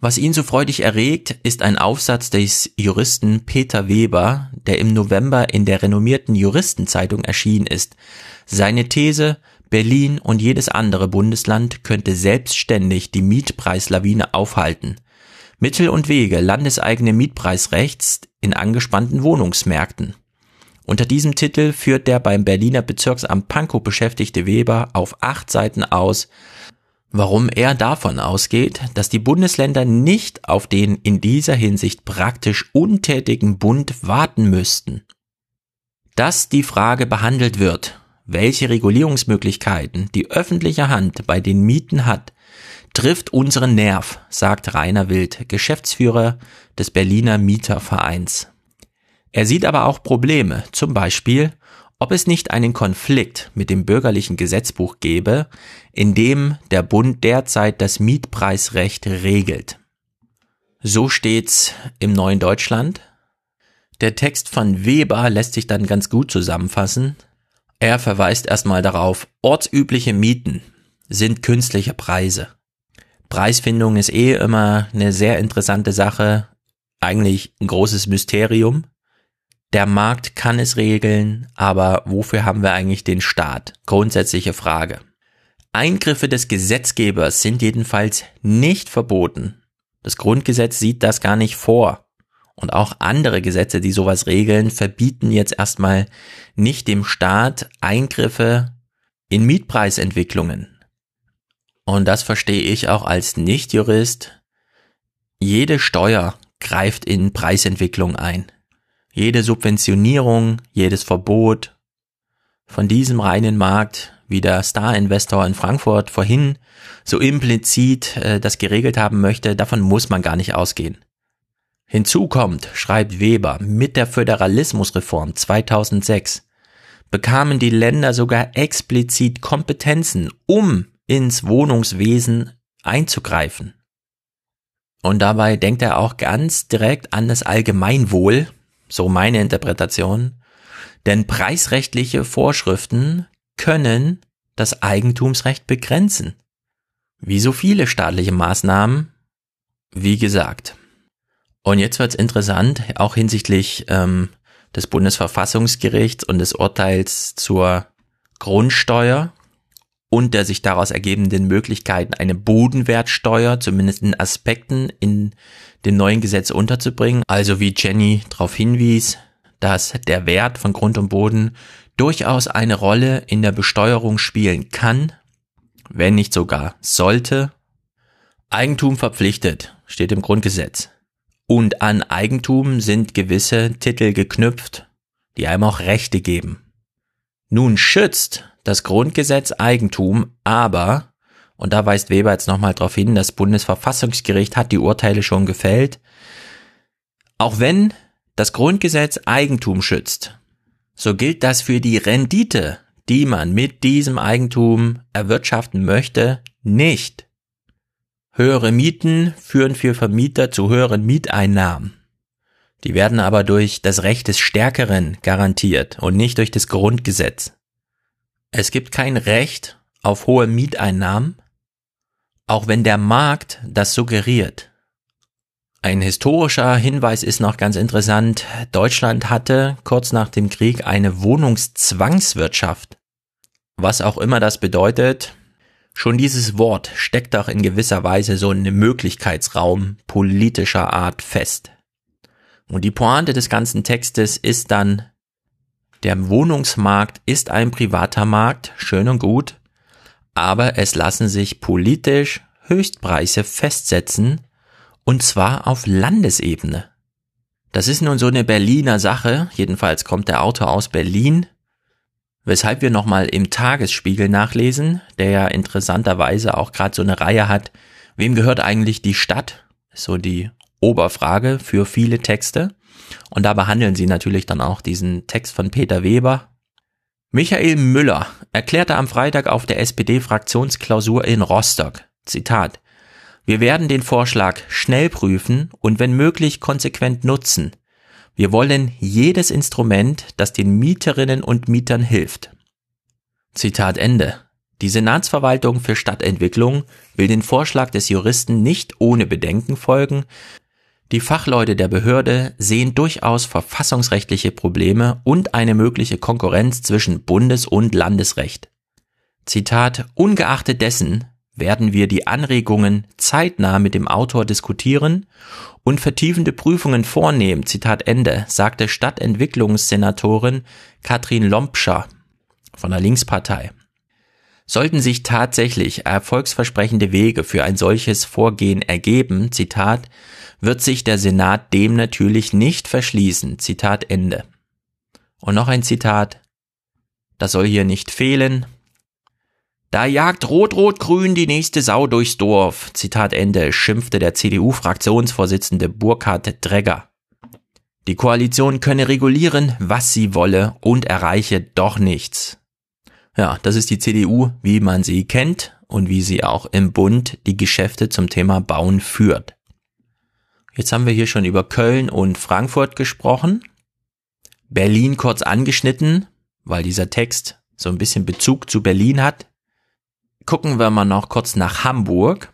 Was ihn so freudig erregt, ist ein Aufsatz des Juristen Peter Weber, der im November in der renommierten Juristenzeitung erschienen ist. Seine These, Berlin und jedes andere Bundesland könnte selbstständig die Mietpreislawine aufhalten. Mittel und Wege landeseigene Mietpreisrechts in angespannten Wohnungsmärkten. Unter diesem Titel führt der beim Berliner Bezirksamt Pankow beschäftigte Weber auf acht Seiten aus, warum er davon ausgeht, dass die Bundesländer nicht auf den in dieser Hinsicht praktisch untätigen Bund warten müssten. Dass die Frage behandelt wird, welche Regulierungsmöglichkeiten die öffentliche Hand bei den Mieten hat, trifft unseren Nerv, sagt Rainer Wild, Geschäftsführer des Berliner Mietervereins. Er sieht aber auch Probleme, zum Beispiel, ob es nicht einen Konflikt mit dem bürgerlichen Gesetzbuch gäbe, in dem der Bund derzeit das Mietpreisrecht regelt. So steht's im neuen Deutschland. Der Text von Weber lässt sich dann ganz gut zusammenfassen. Er verweist erstmal darauf, ortsübliche Mieten sind künstliche Preise. Preisfindung ist eh immer eine sehr interessante Sache, eigentlich ein großes Mysterium. Der Markt kann es regeln, aber wofür haben wir eigentlich den Staat? Grundsätzliche Frage. Eingriffe des Gesetzgebers sind jedenfalls nicht verboten. Das Grundgesetz sieht das gar nicht vor. Und auch andere Gesetze, die sowas regeln, verbieten jetzt erstmal nicht dem Staat Eingriffe in Mietpreisentwicklungen. Und das verstehe ich auch als Nichtjurist. Jede Steuer greift in Preisentwicklung ein. Jede Subventionierung, jedes Verbot von diesem reinen Markt, wie der Star-Investor in Frankfurt vorhin so implizit äh, das geregelt haben möchte, davon muss man gar nicht ausgehen. Hinzu kommt, schreibt Weber, mit der Föderalismusreform 2006 bekamen die Länder sogar explizit Kompetenzen, um ins Wohnungswesen einzugreifen. Und dabei denkt er auch ganz direkt an das Allgemeinwohl, so meine Interpretation, denn preisrechtliche Vorschriften können das Eigentumsrecht begrenzen. Wie so viele staatliche Maßnahmen, wie gesagt. Und jetzt wird's interessant, auch hinsichtlich ähm, des Bundesverfassungsgerichts und des Urteils zur Grundsteuer und der sich daraus ergebenden Möglichkeiten, eine Bodenwertsteuer zumindest in Aspekten in dem neuen Gesetz unterzubringen. Also wie Jenny darauf hinwies, dass der Wert von Grund und Boden durchaus eine Rolle in der Besteuerung spielen kann, wenn nicht sogar sollte. Eigentum verpflichtet, steht im Grundgesetz. Und an Eigentum sind gewisse Titel geknüpft, die einem auch Rechte geben. Nun schützt das Grundgesetz Eigentum, aber, und da weist Weber jetzt nochmal darauf hin, das Bundesverfassungsgericht hat die Urteile schon gefällt, auch wenn das Grundgesetz Eigentum schützt, so gilt das für die Rendite, die man mit diesem Eigentum erwirtschaften möchte, nicht. Höhere Mieten führen für Vermieter zu höheren Mieteinnahmen. Die werden aber durch das Recht des Stärkeren garantiert und nicht durch das Grundgesetz. Es gibt kein Recht auf hohe Mieteinnahmen, auch wenn der Markt das suggeriert. Ein historischer Hinweis ist noch ganz interessant. Deutschland hatte kurz nach dem Krieg eine Wohnungszwangswirtschaft. Was auch immer das bedeutet, Schon dieses Wort steckt auch in gewisser Weise so einen Möglichkeitsraum politischer Art fest. Und die Pointe des ganzen Textes ist dann, der Wohnungsmarkt ist ein privater Markt, schön und gut, aber es lassen sich politisch Höchstpreise festsetzen, und zwar auf Landesebene. Das ist nun so eine Berliner Sache, jedenfalls kommt der Autor aus Berlin, Weshalb wir nochmal im Tagesspiegel nachlesen, der ja interessanterweise auch gerade so eine Reihe hat, wem gehört eigentlich die Stadt? so die Oberfrage für viele Texte. Und da behandeln sie natürlich dann auch diesen Text von Peter Weber. Michael Müller erklärte am Freitag auf der SPD-Fraktionsklausur in Rostock, Zitat, wir werden den Vorschlag schnell prüfen und wenn möglich konsequent nutzen. Wir wollen jedes Instrument, das den Mieterinnen und Mietern hilft. Zitat Ende. Die Senatsverwaltung für Stadtentwicklung will den Vorschlag des Juristen nicht ohne Bedenken folgen. Die Fachleute der Behörde sehen durchaus verfassungsrechtliche Probleme und eine mögliche Konkurrenz zwischen Bundes- und Landesrecht. Zitat, ungeachtet dessen werden wir die Anregungen zeitnah mit dem Autor diskutieren und vertiefende Prüfungen vornehmen, Zitat Ende, sagte Stadtentwicklungssenatorin Katrin Lompscher von der Linkspartei. Sollten sich tatsächlich erfolgsversprechende Wege für ein solches Vorgehen ergeben, Zitat, wird sich der Senat dem natürlich nicht verschließen, Zitat Ende. Und noch ein Zitat, das soll hier nicht fehlen, da jagt Rot-Rot-Grün die nächste Sau durchs Dorf. Zitat Ende, schimpfte der CDU-Fraktionsvorsitzende Burkhard Dregger. Die Koalition könne regulieren, was sie wolle und erreiche doch nichts. Ja, das ist die CDU, wie man sie kennt und wie sie auch im Bund die Geschäfte zum Thema Bauen führt. Jetzt haben wir hier schon über Köln und Frankfurt gesprochen. Berlin kurz angeschnitten, weil dieser Text so ein bisschen Bezug zu Berlin hat. gucken wir mal noch kurz nach Hamburg.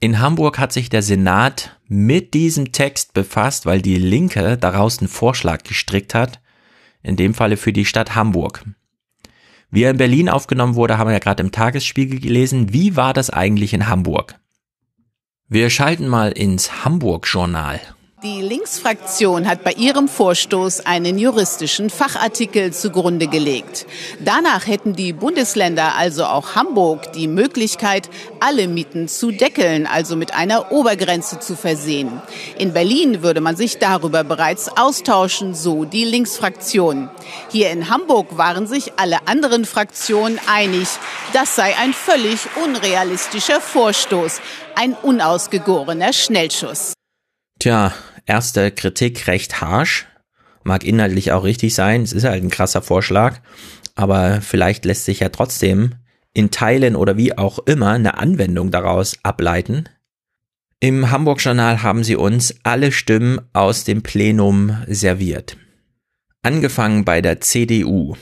In Hamburg hat sich der Senat mit diesem Text befasst, weil die Linke daraus einen Vorschlag gestrickt hat, in dem Falle für die Stadt Hamburg. Wie er in Berlin aufgenommen wurde, haben wir ja gerade im Tagesspiegel gelesen. Wie war das eigentlich in Hamburg? Wir schalten mal ins Hamburg-Journal. Die Linksfraktion hat bei ihrem Vorstoß einen juristischen Fachartikel zugrunde gelegt. Danach hätten die Bundesländer, also auch Hamburg, die Möglichkeit, alle Mieten zu deckeln, also mit einer Obergrenze zu versehen. In Berlin würde man sich darüber bereits austauschen, so die Linksfraktion. Hier in Hamburg waren sich alle anderen Fraktionen einig, das sei ein völlig unrealistischer Vorstoß, ein unausgegorener Schnellschuss. Tja, erste Kritik recht harsh. Mag inhaltlich auch richtig sein. Es ist halt ein krasser Vorschlag. Aber vielleicht lässt sich ja trotzdem in Teilen oder wie auch immer eine Anwendung daraus ableiten. Im Hamburg Journal haben sie uns alle Stimmen aus dem Plenum serviert. Angefangen bei der CDU.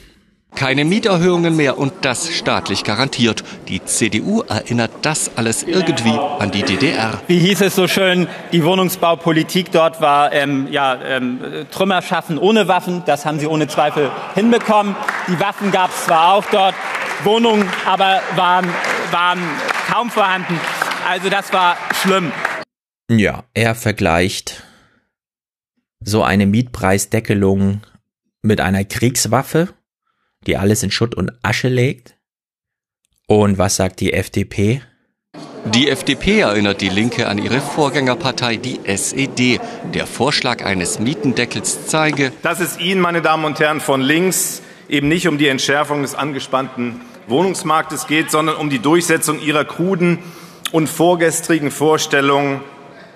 Keine Mieterhöhungen mehr und das staatlich garantiert. Die CDU erinnert das alles irgendwie an die DDR. Wie hieß es so schön, die Wohnungsbaupolitik dort war ähm, ja, ähm, Trümmer schaffen ohne Waffen. Das haben sie ohne Zweifel hinbekommen. Die Waffen gab es zwar auch dort, Wohnungen aber waren, waren kaum vorhanden. Also das war schlimm. Ja, er vergleicht so eine Mietpreisdeckelung mit einer Kriegswaffe die alles in Schutt und Asche legt? Und was sagt die FDP? Die FDP erinnert die Linke an ihre Vorgängerpartei, die SED. Der Vorschlag eines Mietendeckels zeige, dass es Ihnen, meine Damen und Herren von links, eben nicht um die Entschärfung des angespannten Wohnungsmarktes geht, sondern um die Durchsetzung Ihrer kruden und vorgestrigen Vorstellungen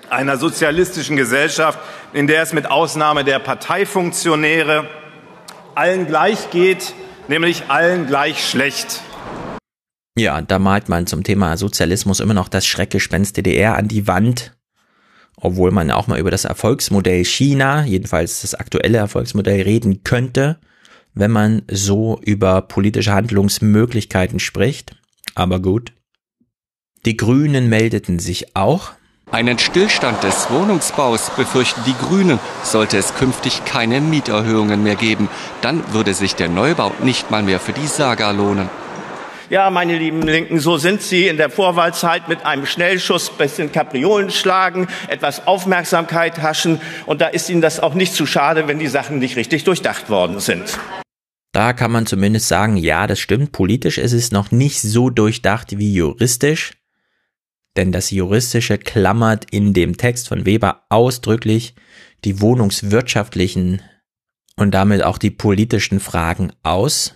einer sozialistischen Gesellschaft, in der es mit Ausnahme der Parteifunktionäre allen gleich geht nämlich allen gleich schlecht. Ja, da malt man zum Thema Sozialismus immer noch das Schreckgespenst DDR an die Wand, obwohl man auch mal über das Erfolgsmodell China, jedenfalls das aktuelle Erfolgsmodell, reden könnte, wenn man so über politische Handlungsmöglichkeiten spricht. Aber gut. Die Grünen meldeten sich auch. Einen Stillstand des Wohnungsbaus befürchten die Grünen, sollte es künftig keine Mieterhöhungen mehr geben. Dann würde sich der Neubau nicht mal mehr für die Saga lohnen. Ja, meine lieben Linken, so sind Sie in der Vorwahlzeit mit einem Schnellschuss bisschen Kapriolen schlagen, etwas Aufmerksamkeit haschen und da ist Ihnen das auch nicht zu schade, wenn die Sachen nicht richtig durchdacht worden sind. Da kann man zumindest sagen, ja, das stimmt. Politisch ist es noch nicht so durchdacht wie juristisch denn das Juristische klammert in dem Text von Weber ausdrücklich die wohnungswirtschaftlichen und damit auch die politischen Fragen aus.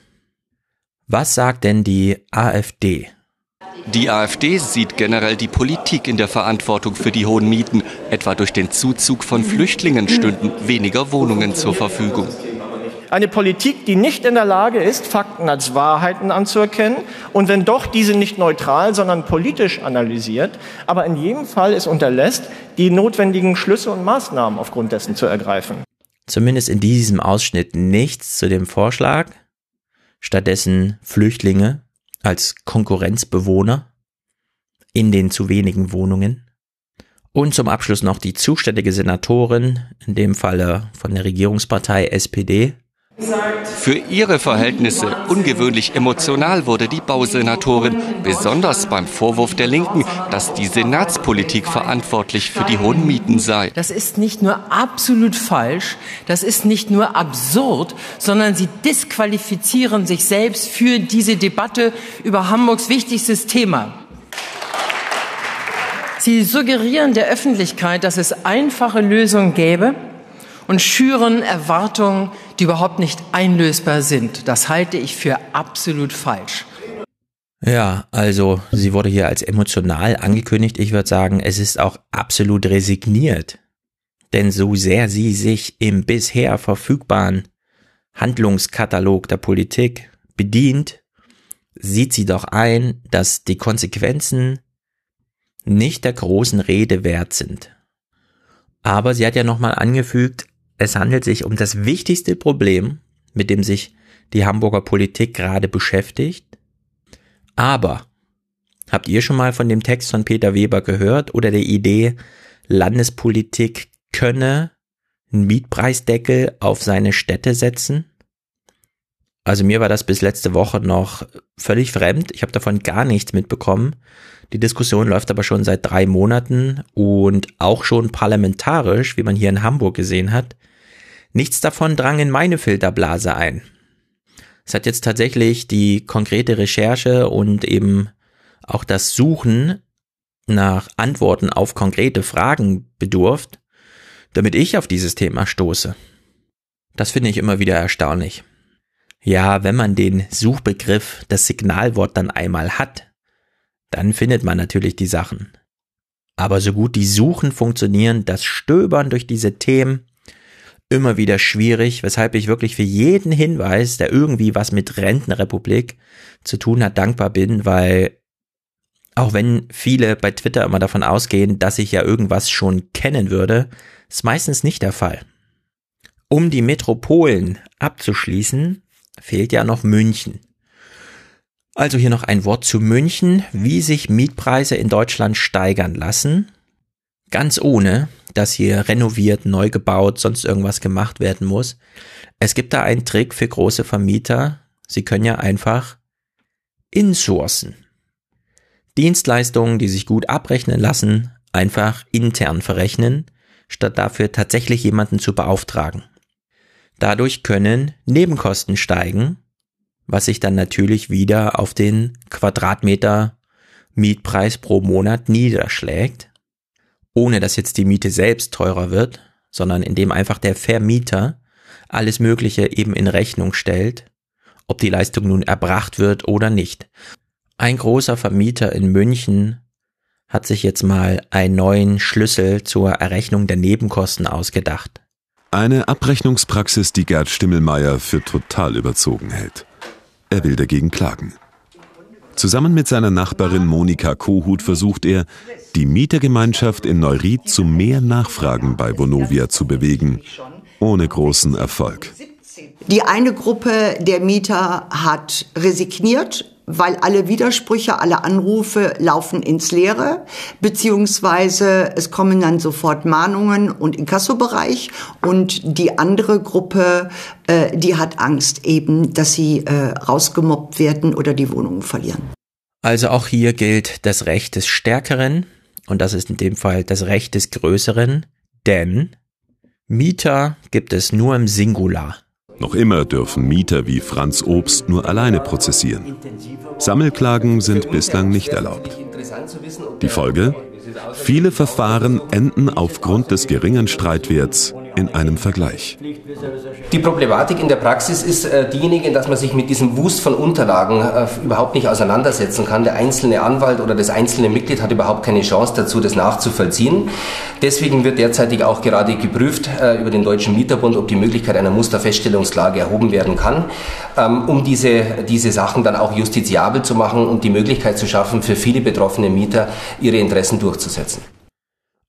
Was sagt denn die AfD? Die AfD sieht generell die Politik in der Verantwortung für die hohen Mieten. Etwa durch den Zuzug von Flüchtlingen stünden weniger Wohnungen zur Verfügung. Eine Politik, die nicht in der Lage ist, Fakten als Wahrheiten anzuerkennen und wenn doch diese nicht neutral, sondern politisch analysiert, aber in jedem Fall es unterlässt, die notwendigen Schlüsse und Maßnahmen aufgrund dessen zu ergreifen. Zumindest in diesem Ausschnitt nichts zu dem Vorschlag. Stattdessen Flüchtlinge als Konkurrenzbewohner in den zu wenigen Wohnungen. Und zum Abschluss noch die zuständige Senatorin, in dem Falle von der Regierungspartei SPD, für ihre Verhältnisse ungewöhnlich emotional wurde die Bausenatorin, besonders beim Vorwurf der Linken, dass die Senatspolitik verantwortlich für die hohen Mieten sei. Das ist nicht nur absolut falsch, das ist nicht nur absurd, sondern sie disqualifizieren sich selbst für diese Debatte über Hamburgs wichtigstes Thema. Sie suggerieren der Öffentlichkeit, dass es einfache Lösungen gäbe, und schüren Erwartungen, die überhaupt nicht einlösbar sind. Das halte ich für absolut falsch. Ja, also sie wurde hier als emotional angekündigt. Ich würde sagen, es ist auch absolut resigniert. Denn so sehr sie sich im bisher verfügbaren Handlungskatalog der Politik bedient, sieht sie doch ein, dass die Konsequenzen nicht der großen Rede wert sind. Aber sie hat ja nochmal angefügt, es handelt sich um das wichtigste Problem, mit dem sich die Hamburger Politik gerade beschäftigt. Aber Habt ihr schon mal von dem Text von Peter Weber gehört oder der Idee, Landespolitik könne einen Mietpreisdeckel auf seine Städte setzen? Also mir war das bis letzte Woche noch völlig fremd. Ich habe davon gar nichts mitbekommen. Die Diskussion läuft aber schon seit drei Monaten und auch schon parlamentarisch, wie man hier in Hamburg gesehen hat. Nichts davon drang in meine Filterblase ein. Es hat jetzt tatsächlich die konkrete Recherche und eben auch das Suchen nach Antworten auf konkrete Fragen bedurft, damit ich auf dieses Thema stoße. Das finde ich immer wieder erstaunlich. Ja, wenn man den Suchbegriff, das Signalwort dann einmal hat, dann findet man natürlich die Sachen. Aber so gut die Suchen funktionieren, das Stöbern durch diese Themen immer wieder schwierig, weshalb ich wirklich für jeden Hinweis, der irgendwie was mit Rentenrepublik zu tun hat, dankbar bin, weil auch wenn viele bei Twitter immer davon ausgehen, dass ich ja irgendwas schon kennen würde, ist meistens nicht der Fall. Um die Metropolen abzuschließen, fehlt ja noch München. Also hier noch ein Wort zu München, wie sich Mietpreise in Deutschland steigern lassen, ganz ohne, dass hier renoviert, neu gebaut, sonst irgendwas gemacht werden muss. Es gibt da einen Trick für große Vermieter. Sie können ja einfach insourcen. Dienstleistungen, die sich gut abrechnen lassen, einfach intern verrechnen, statt dafür tatsächlich jemanden zu beauftragen. Dadurch können Nebenkosten steigen, was sich dann natürlich wieder auf den Quadratmeter Mietpreis pro Monat niederschlägt, ohne dass jetzt die Miete selbst teurer wird, sondern indem einfach der Vermieter alles Mögliche eben in Rechnung stellt, ob die Leistung nun erbracht wird oder nicht. Ein großer Vermieter in München hat sich jetzt mal einen neuen Schlüssel zur Errechnung der Nebenkosten ausgedacht. Eine Abrechnungspraxis, die Gerd Stimmelmeier für total überzogen hält. Er will dagegen klagen. Zusammen mit seiner Nachbarin Monika Kohut versucht er, die Mietergemeinschaft in Neuried zu mehr Nachfragen bei Vonovia zu bewegen, ohne großen Erfolg. Die eine Gruppe der Mieter hat resigniert weil alle Widersprüche, alle Anrufe laufen ins Leere, beziehungsweise es kommen dann sofort Mahnungen und Inkassobereich und die andere Gruppe, äh, die hat Angst eben, dass sie äh, rausgemobbt werden oder die Wohnungen verlieren. Also auch hier gilt das Recht des Stärkeren und das ist in dem Fall das Recht des Größeren, denn Mieter gibt es nur im Singular. Noch immer dürfen Mieter wie Franz Obst nur alleine prozessieren. Sammelklagen sind bislang nicht erlaubt. Die Folge? Viele Verfahren enden aufgrund des geringen Streitwerts in einem Vergleich. Die Problematik in der Praxis ist äh, diejenige, dass man sich mit diesem Wust von Unterlagen äh, überhaupt nicht auseinandersetzen kann. Der einzelne Anwalt oder das einzelne Mitglied hat überhaupt keine Chance dazu, das nachzuvollziehen. Deswegen wird derzeitig auch gerade geprüft äh, über den Deutschen Mieterbund, ob die Möglichkeit einer Musterfeststellungsklage erhoben werden kann, ähm, um diese, diese Sachen dann auch justiziabel zu machen und die Möglichkeit zu schaffen, für viele betroffene Mieter ihre Interessen durchzusetzen.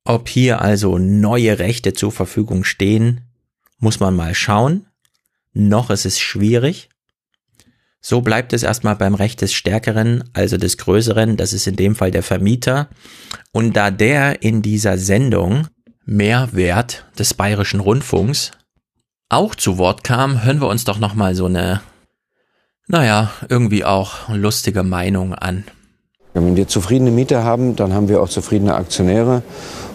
Ob hier also neue Rechte zur Verfügung stehen, muss man mal schauen. Noch ist es schwierig. So bleibt es erstmal beim Recht des Stärkeren, also des Größeren, das ist in dem Fall der Vermieter. Und da der in dieser Sendung Mehrwert des Bayerischen Rundfunks auch zu Wort kam, hören wir uns doch nochmal so eine, naja, irgendwie auch lustige Meinung an. Wenn wir zufriedene Mieter haben, dann haben wir auch zufriedene Aktionäre.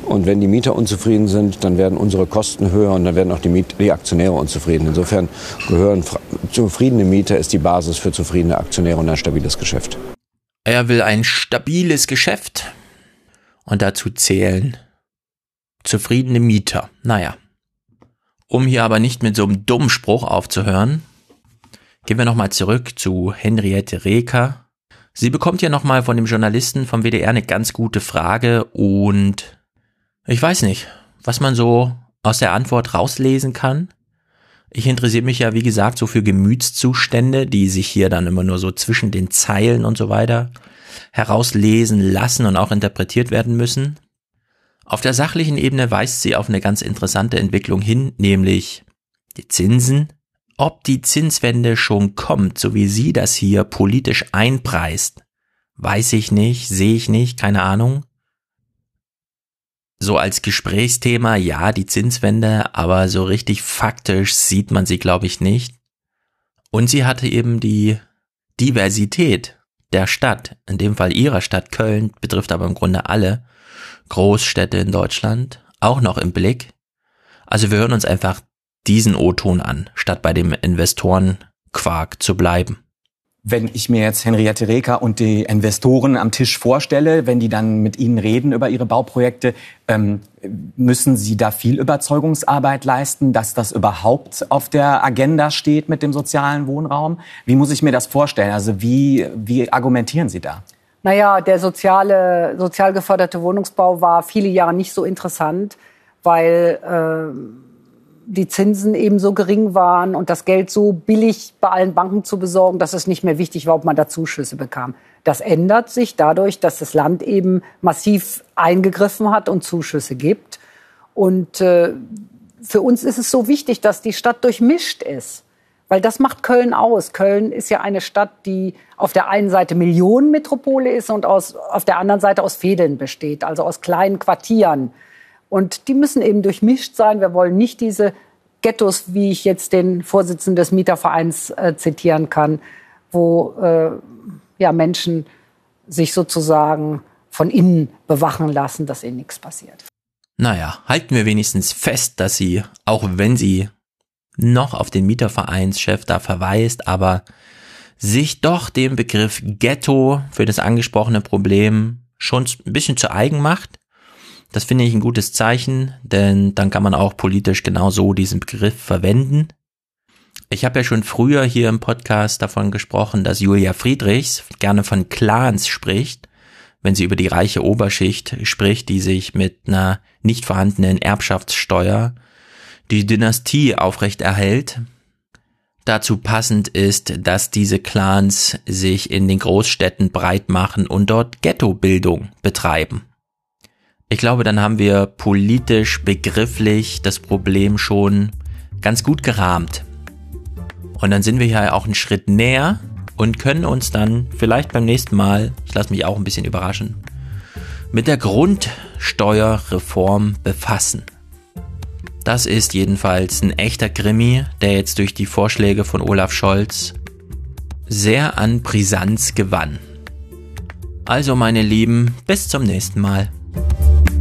Und wenn die Mieter unzufrieden sind, dann werden unsere Kosten höher und dann werden auch die, Miet die Aktionäre unzufrieden. Insofern gehören zufriedene Mieter ist die Basis für zufriedene Aktionäre und ein stabiles Geschäft. Er will ein stabiles Geschäft und dazu zählen zufriedene Mieter. Naja. Um hier aber nicht mit so einem dummen Spruch aufzuhören, gehen wir nochmal zurück zu Henriette Reker. Sie bekommt ja nochmal von dem Journalisten vom WDR eine ganz gute Frage und ich weiß nicht, was man so aus der Antwort rauslesen kann. Ich interessiere mich ja, wie gesagt, so für Gemütszustände, die sich hier dann immer nur so zwischen den Zeilen und so weiter herauslesen lassen und auch interpretiert werden müssen. Auf der sachlichen Ebene weist sie auf eine ganz interessante Entwicklung hin, nämlich die Zinsen. Ob die Zinswende schon kommt, so wie sie das hier politisch einpreist, weiß ich nicht, sehe ich nicht, keine Ahnung. So als Gesprächsthema, ja, die Zinswende, aber so richtig faktisch sieht man sie, glaube ich, nicht. Und sie hatte eben die Diversität der Stadt, in dem Fall ihrer Stadt Köln, betrifft aber im Grunde alle Großstädte in Deutschland, auch noch im Blick. Also wir hören uns einfach diesen O-Ton an, statt bei dem Investorenquark zu bleiben wenn ich mir jetzt Henriette Reker und die Investoren am Tisch vorstelle, wenn die dann mit Ihnen reden über Ihre Bauprojekte, ähm, müssen Sie da viel Überzeugungsarbeit leisten, dass das überhaupt auf der Agenda steht mit dem sozialen Wohnraum? Wie muss ich mir das vorstellen? Also wie, wie argumentieren Sie da? Naja, der soziale, sozial geförderte Wohnungsbau war viele Jahre nicht so interessant, weil äh, die Zinsen eben so gering waren und das Geld so billig bei allen Banken zu besorgen, dass es nicht mehr wichtig war, ob man da Zuschüsse bekam. Das ändert sich dadurch, dass das Land eben massiv eingegriffen hat und Zuschüsse gibt. Und äh, für uns ist es so wichtig, dass die Stadt durchmischt ist. Weil das macht Köln aus. Köln ist ja eine Stadt, die auf der einen Seite Millionenmetropole ist und aus, auf der anderen Seite aus Fädeln besteht, also aus kleinen Quartieren. Und die müssen eben durchmischt sein. Wir wollen nicht diese Ghettos, wie ich jetzt den Vorsitzenden des Mietervereins äh, zitieren kann, wo äh, ja, Menschen sich sozusagen von innen bewachen lassen, dass ihnen nichts passiert. Naja, halten wir wenigstens fest, dass sie, auch wenn sie noch auf den Mietervereinschef da verweist, aber sich doch dem Begriff Ghetto für das angesprochene Problem schon ein bisschen zu eigen macht das finde ich ein gutes Zeichen, denn dann kann man auch politisch genau so diesen Begriff verwenden. Ich habe ja schon früher hier im Podcast davon gesprochen, dass Julia Friedrichs gerne von Clans spricht, wenn sie über die reiche Oberschicht spricht, die sich mit einer nicht vorhandenen Erbschaftssteuer die Dynastie aufrechterhält. Dazu passend ist, dass diese Clans sich in den Großstädten breit machen und dort Ghettobildung betreiben. Ich glaube, dann haben wir politisch, begrifflich das Problem schon ganz gut gerahmt. Und dann sind wir hier auch einen Schritt näher und können uns dann vielleicht beim nächsten Mal, ich lasse mich auch ein bisschen überraschen, mit der Grundsteuerreform befassen. Das ist jedenfalls ein echter Krimi, der jetzt durch die Vorschläge von Olaf Scholz sehr an Brisanz gewann. Also meine Lieben, bis zum nächsten Mal. you